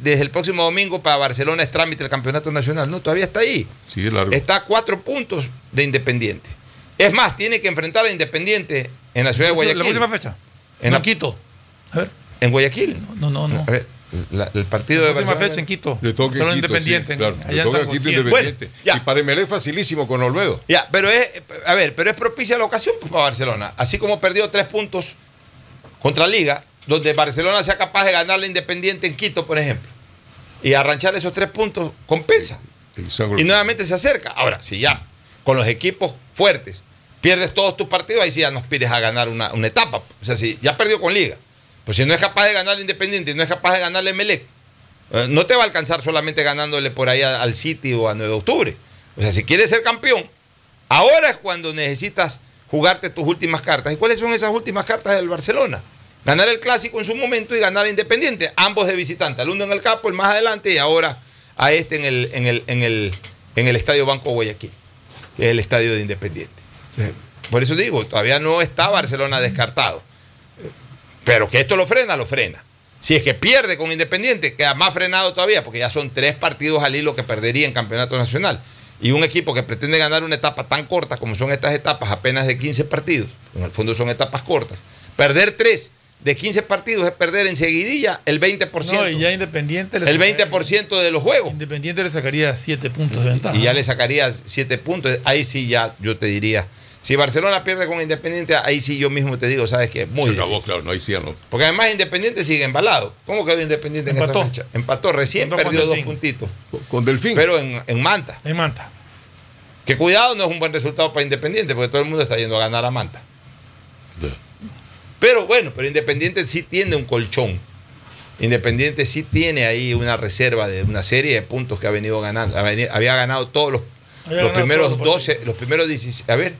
desde el próximo domingo para Barcelona es trámite el campeonato nacional. No, todavía está ahí. Sí, largo. Está a cuatro puntos de Independiente. Es más, tiene que enfrentar a Independiente en la ciudad de Guayaquil. La próxima fecha. En En la- Quito. ¿En Guayaquil? No, no, no. A ver, la- el partido La de próxima Barcelona- fecha en Quito. Le toca en Quito, Independiente. sí, claro. allá Le en toca San Quito. Independiente. Bueno, y para Emelec facilísimo con Olmedo. Ya, pero es, a ver, pero es propicia la ocasión pues, para Barcelona. Así como perdió tres puntos contra Liga, donde Barcelona sea capaz de ganarle Independiente en Quito, por ejemplo, y arranchar esos tres puntos, compensa. Y nuevamente se acerca. Ahora, si ya con los equipos fuertes pierdes todos tus partidos, ahí sí ya no aspires a ganar una, una etapa. O sea, si ya perdió con Liga, pues si no es capaz de ganar Independiente y no es capaz de ganarle Melec, eh, no te va a alcanzar solamente ganándole por ahí al City o a 9 de octubre. O sea, si quieres ser campeón, ahora es cuando necesitas jugarte tus últimas cartas. ¿Y cuáles son esas últimas cartas del Barcelona? Ganar el clásico en su momento y ganar a Independiente, ambos de visitante, al uno en el campo, el más adelante y ahora a este en el, en el, en el, en el Estadio Banco Guayaquil, que es el estadio de Independiente. Por eso digo, todavía no está Barcelona descartado. Pero que esto lo frena, lo frena. Si es que pierde con Independiente, queda más frenado todavía, porque ya son tres partidos al hilo que perdería en Campeonato Nacional. Y un equipo que pretende ganar una etapa tan corta como son estas etapas, apenas de 15 partidos, en el fondo son etapas cortas, perder tres de 15 partidos es perder enseguidilla el 20%. No, y ya Independiente le el sacaría- 20% de los juegos. Independiente le sacaría 7 puntos de ventaja. Y ya le sacarías 7 puntos. Ahí sí ya yo te diría. Si Barcelona pierde con Independiente, ahí sí yo mismo te digo, sabes que es muy Se acabó, difícil. claro, no, ya no. Porque además Independiente sigue embalado. ¿Cómo quedó Independiente en esta fecha? Empató, recién Empató perdió dos puntitos. Con Delfín. Pero en, en Manta. En Manta. Que cuidado, no es un buen resultado para Independiente, porque todo el mundo está yendo a ganar a Manta. Pero bueno, pero Independiente sí tiene un colchón. Independiente sí tiene ahí una reserva de una serie de puntos que ha venido ganando. Había ganado todos los, los ganado primeros todos los 12, los primeros 16, a ver,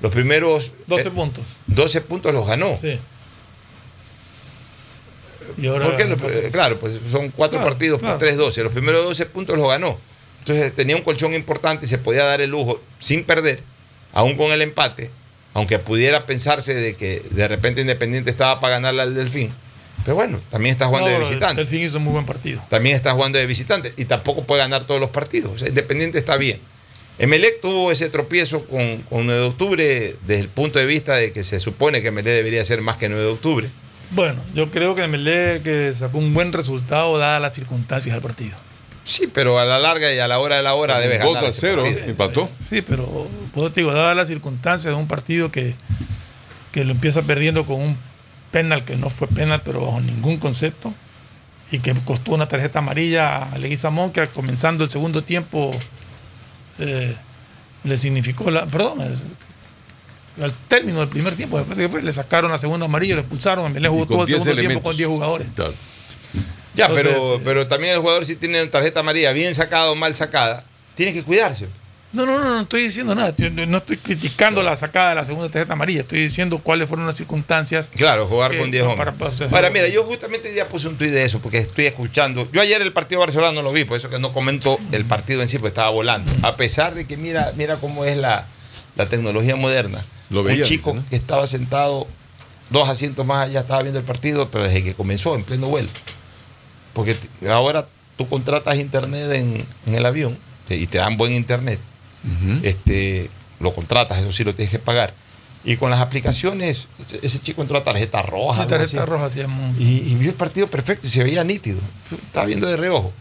los primeros 12 eh, puntos. 12 puntos los ganó. Sí. Y ahora ¿Por qué? Eh, claro, pues son cuatro Claro, partidos claro. por 3-12. Los primeros 12 puntos los ganó. Entonces tenía un colchón importante y se podía dar el lujo sin perder, aún con el empate, aunque pudiera pensarse de que de repente Independiente estaba para ganarle al Delfín. Pero bueno, también está jugando No, de el visitante. Delfín hizo muy buen partido. También está jugando de visitante y tampoco puede ganar todos los partidos. O sea, Independiente está bien. Emelec tuvo ese tropiezo con, con 9 de octubre desde el punto de vista de que se supone que Emelec debería ser más que 9 de octubre. Bueno, yo creo que Melé que sacó un buen resultado dadas las circunstancias del partido. Sí, pero a la larga y a la hora de la hora debe ganar. 2 a ese 0, partido. empató. Sí, pero pues, te digo, dadas las circunstancias de un partido que, que lo empieza perdiendo con un penal que no fue penal, pero bajo ningún concepto, y que costó una tarjeta amarilla a Leguizamón, que comenzando el segundo tiempo eh, le significó la. Perdón, es- al término del primer tiempo, después que fue, le sacaron la segunda amarilla, lo expulsaron, Melé jugó todo el 10 segundo tiempo con 10 jugadores. Claro. Ya, pero, Entonces, pero también el jugador si tiene tarjeta amarilla bien sacada o mal sacada, tiene que cuidarse. No, no, no, no estoy diciendo nada. No estoy criticando la sacada de la segunda tarjeta amarilla. Estoy diciendo cuáles fueron las circunstancias. Claro, jugar que- con 10 hombres. para- para- sea, Ahora, mira, yo justamente ya puse un tuit de eso porque estoy escuchando. Yo ayer el partido de Barcelona no lo vi, por eso que no comento el partido en sí, porque estaba volando. A pesar de que mira, mira cómo es la, la tecnología moderna. Lo un veía, chico dice, ¿no? que estaba sentado dos asientos más allá estaba viendo el partido, pero desde que comenzó, en pleno vuelo. Porque ahora tú contratas internet en, en el avión y te dan buen internet. este, lo contratas, eso sí lo tienes que pagar. Y con las aplicaciones, ese, ese chico entró a tarjeta roja. Sí, tarjeta roja, sí, y, y vio el partido perfecto y se veía nítido. Estaba viendo de reojo.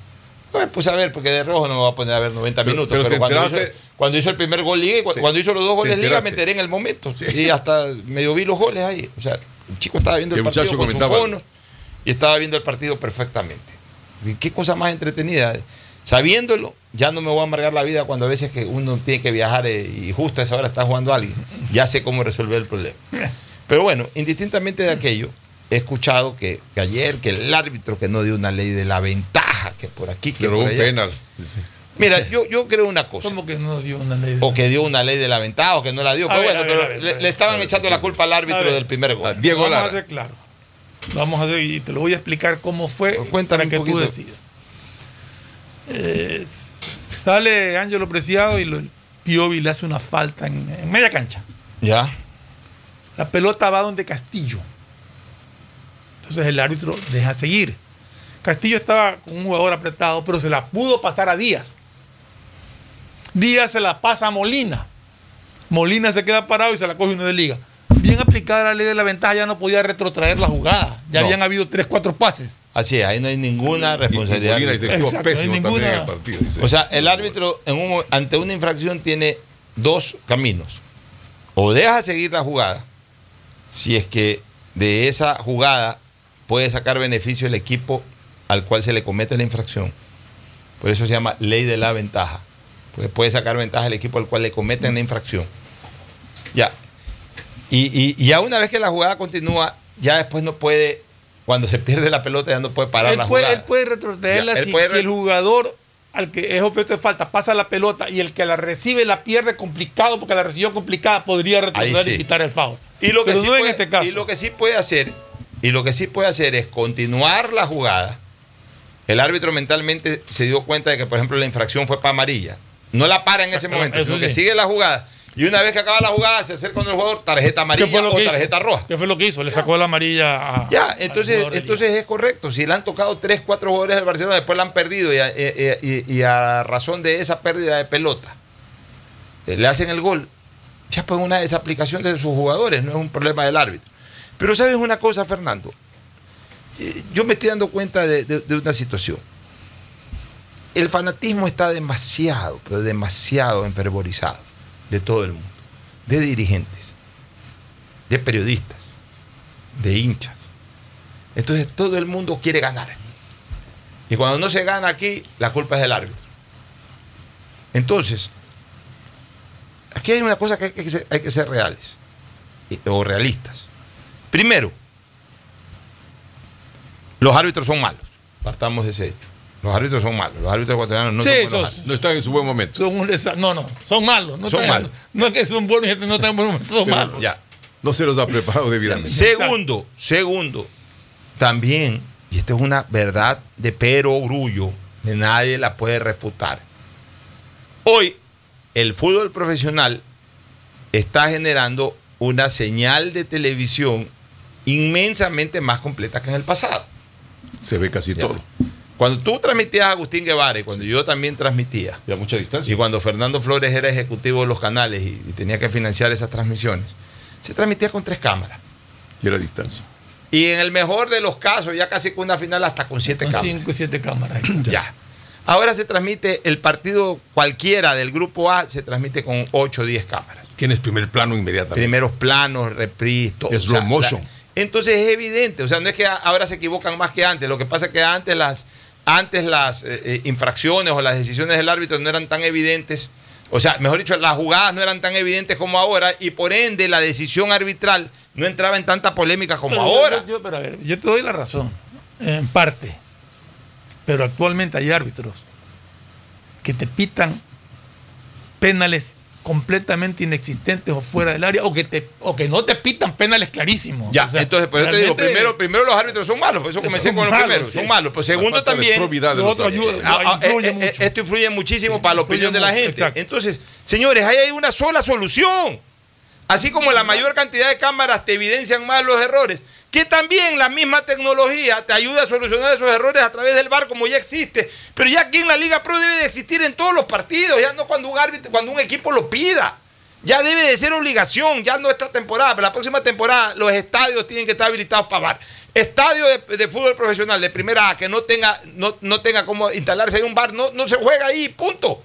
Puse a ver porque de reojo no me voy a poner a ver 90 Pero- minutos. pero Pero, cuando, hizo, cuando hizo el primer gol liga y cu- Sí. cuando hizo los dos goles liga me enteré en el momento. Y hasta medio vi los goles ahí. O sea, el chico estaba viendo el el partido con su comentaba. Y estaba viendo el partido perfectamente. Qué cosa más entretenida. Sabiéndolo, ya no me voy a amargar la vida cuando a veces que uno tiene que viajar eh, y justo a esa hora está jugando alguien. Ya sé cómo resolver el problema. Pero bueno, indistintamente de aquello, he escuchado que, que ayer, que el árbitro que no dio una ley de la ventaja, que por aquí, que Pero por un allá. penal. Mira, yo, yo creo una cosa. ¿Cómo que no dio una ley? de- O que dio una ley de la ventaja o que no la dio. A Pero ver, bueno, a ver, pero a ver, le, a ver. le estaban echando la culpa al A árbitro del primer gol. Diego Vamos a Lara. hacer claro. Vamos a hacer, y te lo voy a explicar cómo fue Cuéntame para que tú decidas. Eh, sale Ángelo Preciado y lo, Piovi le hace una falta en, en media cancha. Ya. La pelota va donde Castillo. Entonces el árbitro deja seguir. Castillo estaba con un jugador apretado, pero se la pudo pasar a Díaz. Díaz se la pasa a Molina. Molina se queda parado y se la coge uno de liga. Bien aplicada la ley de la ventaja, ya no podía retrotraer la jugada. Ya No. habían habido tres, cuatro pases. Así es, ahí no hay ninguna responsabilidad. Exacto, no hay ninguna- el partido. O sea, el árbitro en un- ante una infracción tiene dos caminos. O deja seguir la jugada, si es que de esa jugada puede sacar beneficio el equipo al cual se le comete la infracción. Por eso se llama ley de la ventaja. Porque puede sacar ventaja el equipo al cual le cometen la infracción. Ya. Y, y- y ya una vez que la jugada continúa, ya después no puede, cuando se pierde la pelota, ya no puede parar él, la puede, jugada. él puede retrotraerla Ya, él si, puede si el jugador al que es objeto de falta pasa la pelota y el que la recibe la pierde complicado porque la recibió complicada, podría retroceder sí. y quitar el foul. Y lo que Pero sí no en puede, este caso. Y lo que sí puede hacer, y lo que sí puede hacer es continuar la jugada. El árbitro mentalmente se dio cuenta de que, por ejemplo, la infracción fue para amarilla. No la para en ese momento, sino que sigue la jugada. Y una vez que acaba la jugada, se acerca con el jugador, tarjeta amarilla ¿Qué fue lo o que hizo? tarjeta roja. ¿Qué fue lo que hizo? Le sacó la amarilla a. Ya, al entonces, entonces es correcto. Si le han tocado tres, cuatro jugadores del Barcelona, después la han perdido y a, y- a razón de esa pérdida de pelota, eh, le hacen el gol. Ya pues una desaplicación de sus jugadores, no es un problema del árbitro. Pero sabes una cosa, Fernando, Eh, yo me estoy dando cuenta de, de- de una situación. El fanatismo está demasiado, pero demasiado enfervorizado de todo el mundo, de dirigentes, de periodistas, de hinchas. Entonces todo el mundo quiere ganar. Y cuando no se gana aquí, la culpa es del árbitro. Entonces, aquí hay una cosa que hay que ser, hay que ser reales o realistas. Primero, los árbitros son malos. Partamos de ese hecho. Los árbitros son malos. Los árbitros ecuatorianos no Sí, son buenos esos- árbitros. No están en su buen momento. Son un no, no, son malos. No Son están- malos. No es que son buenos y no están en buen momento, son Pero malos. Ya. No se los ha preparado debidamente. Segundo, segundo, también, y esto es una verdad de pero grullo, que nadie la puede refutar. Hoy, el fútbol profesional está generando una señal de televisión inmensamente más completa que en el pasado. Se ve casi Ya. todo. Cuando tú transmitías a Agustín Guevara y cuando yo también transmitía, Y a mucha distancia. y cuando Fernando Flores era ejecutivo de los canales y, y tenía que financiar esas transmisiones, se transmitía con tres cámaras. Y a la distancia. Y en el mejor de los casos, ya casi con una final hasta con siete Con cámaras. cinco o siete cámaras. *clears throat* Ya. Ahora se transmite el partido cualquiera del grupo A, se transmite con 8 o 10 cámaras. Tienes primer plano inmediatamente. Primeros planos, reprise, todo. Es slow motion. la- entonces es evidente, o sea, no es que ahora se equivocan más que antes, lo que pasa es que antes las, antes las eh, eh, infracciones o las decisiones del árbitro no eran tan evidentes, o sea, mejor dicho, las jugadas no eran tan evidentes como ahora y por ende la decisión arbitral no entraba en tanta polémica como Pero ahora. Yo, yo- pero a ver, yo te doy la razón, en parte. Pero actualmente hay árbitros que te pitan penales completamente inexistentes o fuera del área o que te o que no te pitan penales clarísimos. Ya, O sea, entonces, pues yo te digo, primero, primero los árbitros son malos, por eso comencé con los malos, primeros, sí. son malos. Pues segundo también, otro ayuda, Ah, ah, influye eh, eh, mucho. esto influye muchísimo para la opinión de la gente. exacto. Entonces, señores, ahí hay una sola solución. Así como la mayor cantidad de cámaras te evidencian más los errores, que también la misma tecnología te ayuda a solucionar esos errores a través del VAR como ya existe. Pero ya aquí en la Liga Pro debe de existir en todos los partidos, ya no cuando un equipo lo pida. Ya debe de ser obligación, ya no esta temporada, pero la próxima temporada los estadios tienen que estar habilitados para VAR. Estadio de, fútbol profesional de primera A que no tenga, no, no tenga como instalarse ahí un bar, no, no se juega ahí, punto.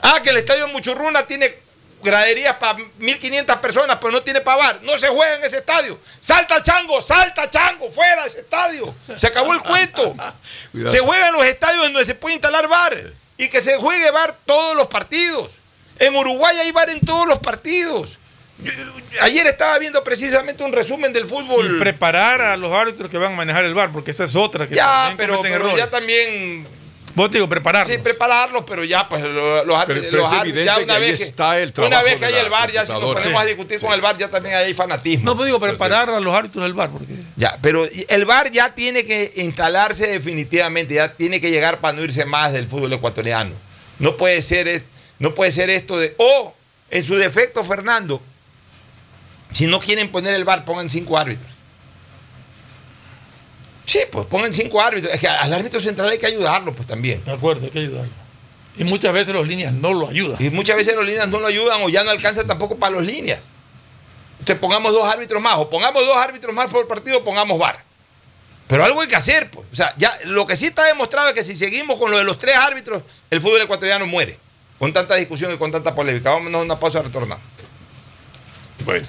Ah, que el estadio Muchurruna tiene graderías para 1500 personas, pero no tiene para bar. No se juega en ese estadio. Salta chango, salta chango, fuera de ese estadio. Se acabó el cuento. *laughs* Se juega en los estadios donde se puede instalar bar y que se juegue bar todos los partidos. En Uruguay hay bar en todos los partidos. Yo- ayer estaba viendo precisamente un resumen del fútbol. Y preparar a los árbitros que van a manejar el bar, porque esa es otra que ya, pero, pero ya también. Vos te digo, prepararlos. Sí, prepararlos, pero ya, pues lo- los Pero- árbitros. pero los es evidente ya una que ahí vez está el Una trabajo vez que hay el bar, ya si nos ponemos a Sí. discutir con el bar, ya también hay fanatismo. No, pues digo, preparar a los árbitros del bar, porque Ya, pero el VAR ya tiene que instalarse definitivamente, ya tiene que llegar para no irse más del fútbol ecuatoriano. No puede ser, es- no puede ser esto de, o en su defecto, Fernando, si no quieren poner el VAR, pongan cinco árbitros. Sí, pues pongan cinco árbitros. Es que al árbitro central hay que ayudarlo, pues también. de acuerdo, hay que ayudarlo. Y muchas veces los líneas no lo ayudan. Y muchas veces los líneas no lo ayudan o ya no alcanza tampoco para los líneas. Entonces pongamos dos árbitros más, o pongamos dos árbitros más por partido, pongamos VAR. Pero algo hay que hacer, pues. O sea, ya lo que sí está demostrado es que si seguimos con lo de los tres árbitros, el fútbol ecuatoriano muere. Con tanta discusión y con tanta polémica. Vámonos a una pausa y retornamos. Bueno.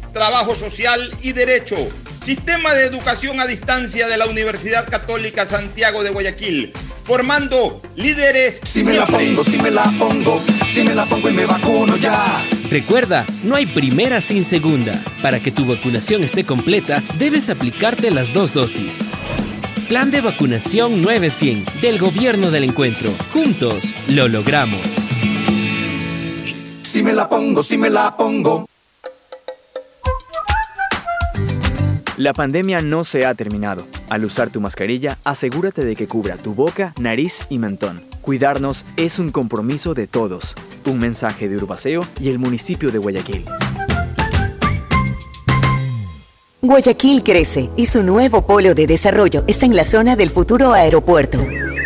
trabajo social y derecho. Sistema de educación a distancia de la Universidad Católica Santiago de Guayaquil, formando líderes. Si me la pongo, si me la pongo, si me la pongo y me vacuno ya. Recuerda, no hay primera sin segunda. Para que tu vacunación esté completa, debes aplicarte las dos dosis. Plan de vacunación 900 del Gobierno del Encuentro. Juntos lo logramos. Si me la pongo, si me la pongo. La pandemia no se ha terminado. Al usar tu mascarilla, asegúrate de que cubra tu boca, nariz y mentón. Cuidarnos es un compromiso de todos. Un mensaje de Urbaceo y el municipio de Guayaquil. Guayaquil crece y su nuevo polo de desarrollo está en la zona del futuro aeropuerto.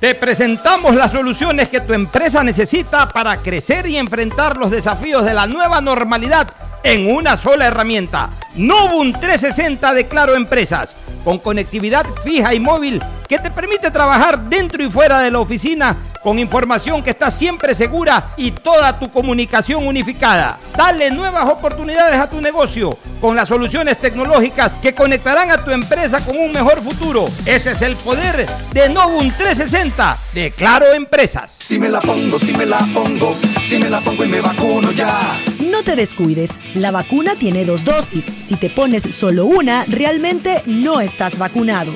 Te presentamos las soluciones que tu empresa necesita para crecer y enfrentar los desafíos de la nueva normalidad en una sola herramienta. Novum 360 de Claro Empresas, con conectividad fija y móvil que te permite trabajar dentro y fuera de la oficina con información que está siempre segura y toda tu comunicación unificada. Dale nuevas oportunidades a tu negocio con las soluciones tecnológicas que conectarán a tu empresa con un mejor futuro. Ese es el poder de Novum 360 de Claro Empresas. Si me la pongo, si me la pongo, si me la pongo y me vacuno ya. No te descuides, la vacuna tiene dos dosis. Si te pones solo una, realmente no estás vacunado.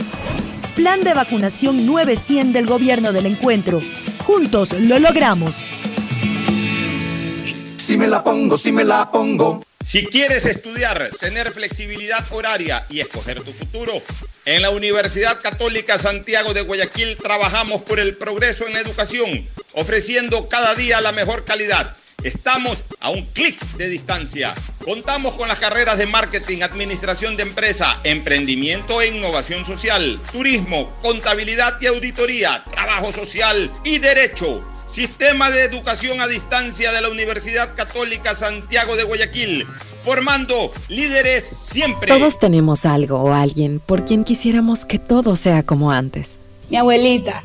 Plan de vacunación 900 del Gobierno del Encuentro. Juntos lo logramos. Si me la pongo, si me la pongo. Si quieres estudiar, tener flexibilidad horaria y escoger tu futuro, en la Universidad Católica Santiago de Guayaquil trabajamos por el progreso en la educación, ofreciendo cada día la mejor calidad. Estamos a un clic de distancia. Contamos con las carreras de marketing, administración de empresa, emprendimiento e innovación social, turismo, contabilidad y auditoría, trabajo social y derecho. Sistema de Educación a Distancia de la Universidad Católica Santiago de Guayaquil, formando líderes siempre. Todos tenemos algo o alguien por quien quisiéramos que todo sea como antes. Mi abuelita,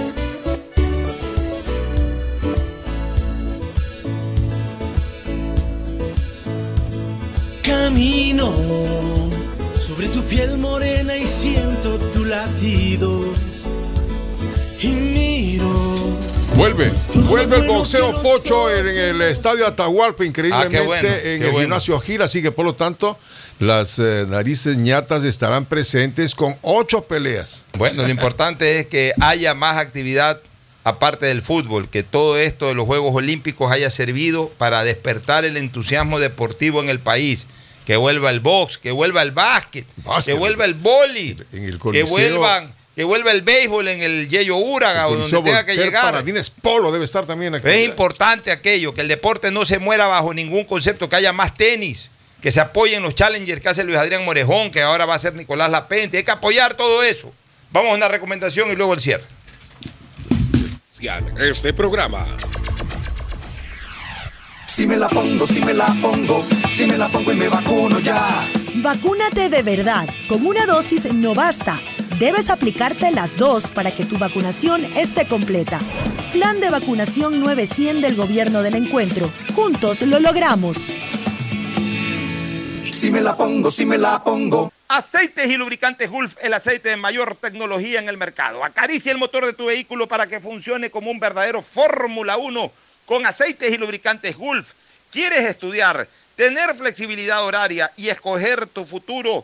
Vuelve, vuelve el boxeo pocho en el estadio Atahualpa, increíblemente Ah, bueno, en el bueno. gimnasio Gira, así que por lo tanto las eh, narices ñatas estarán presentes con ocho peleas. Bueno, lo importante es que haya más actividad aparte del fútbol, que todo esto de los Juegos Olímpicos haya servido para despertar el entusiasmo deportivo en el país. Que vuelva el box, que vuelva el básquet, que vuelva el boli, que vuelvan, que vuelva el béisbol en el Yeyo Úraga o donde tenga que llegar. Paradines Polo debe estar también aquí. Es importante aquello, que el deporte no se muera bajo ningún concepto, que haya más tenis, que se apoyen los challengers que hace Luis Adrián Morejón, que ahora va a ser Nicolás Lapente. Hay que apoyar todo eso. Vamos a una recomendación y luego el cierre. Este programa. Si me la pongo, si me la pongo, si me la pongo y me vacuno ya. Vacúnate de verdad. Con una dosis no basta. Debes aplicarte las dos para que tu vacunación esté completa. Plan de vacunación 900 del Gobierno del Encuentro. Juntos lo logramos. Si me la pongo, si me la pongo. Aceites y lubricantes Gulf, el aceite de mayor tecnología en el mercado. Acaricia el motor de tu vehículo para que funcione como un verdadero Fórmula 1 con aceites y lubricantes Gulf. ¿Quieres estudiar, tener flexibilidad horaria y escoger tu futuro?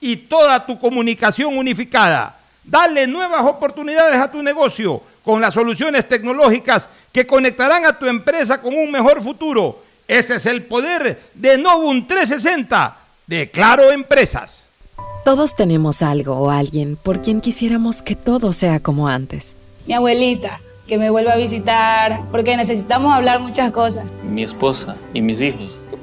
y toda tu comunicación unificada. Dale nuevas oportunidades a tu negocio con las soluciones tecnológicas que conectarán a tu empresa con un mejor futuro. Ese es el poder de Novum 360 de Claro Empresas. Todos tenemos algo o alguien por quien quisiéramos que todo sea como antes. Mi abuelita, que me vuelva a visitar, porque necesitamos hablar muchas cosas. Mi esposa y mis hijos,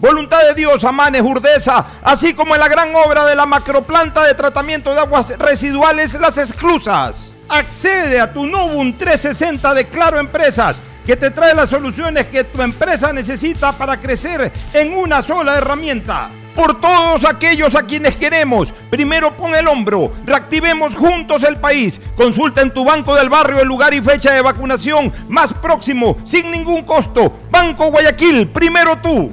Voluntad de Dios, Amanes, Urdesa, así como en la gran obra de la macroplanta de tratamiento de aguas residuales Las Exclusas. Accede a tu Novum 360 de Claro Empresas que te trae las soluciones que tu empresa necesita para crecer en una sola herramienta. Por todos aquellos a quienes queremos, primero pon el hombro, reactivemos juntos el país. Consulta en tu banco del barrio el lugar y fecha de vacunación más próximo, sin ningún costo. Banco Guayaquil, primero tú.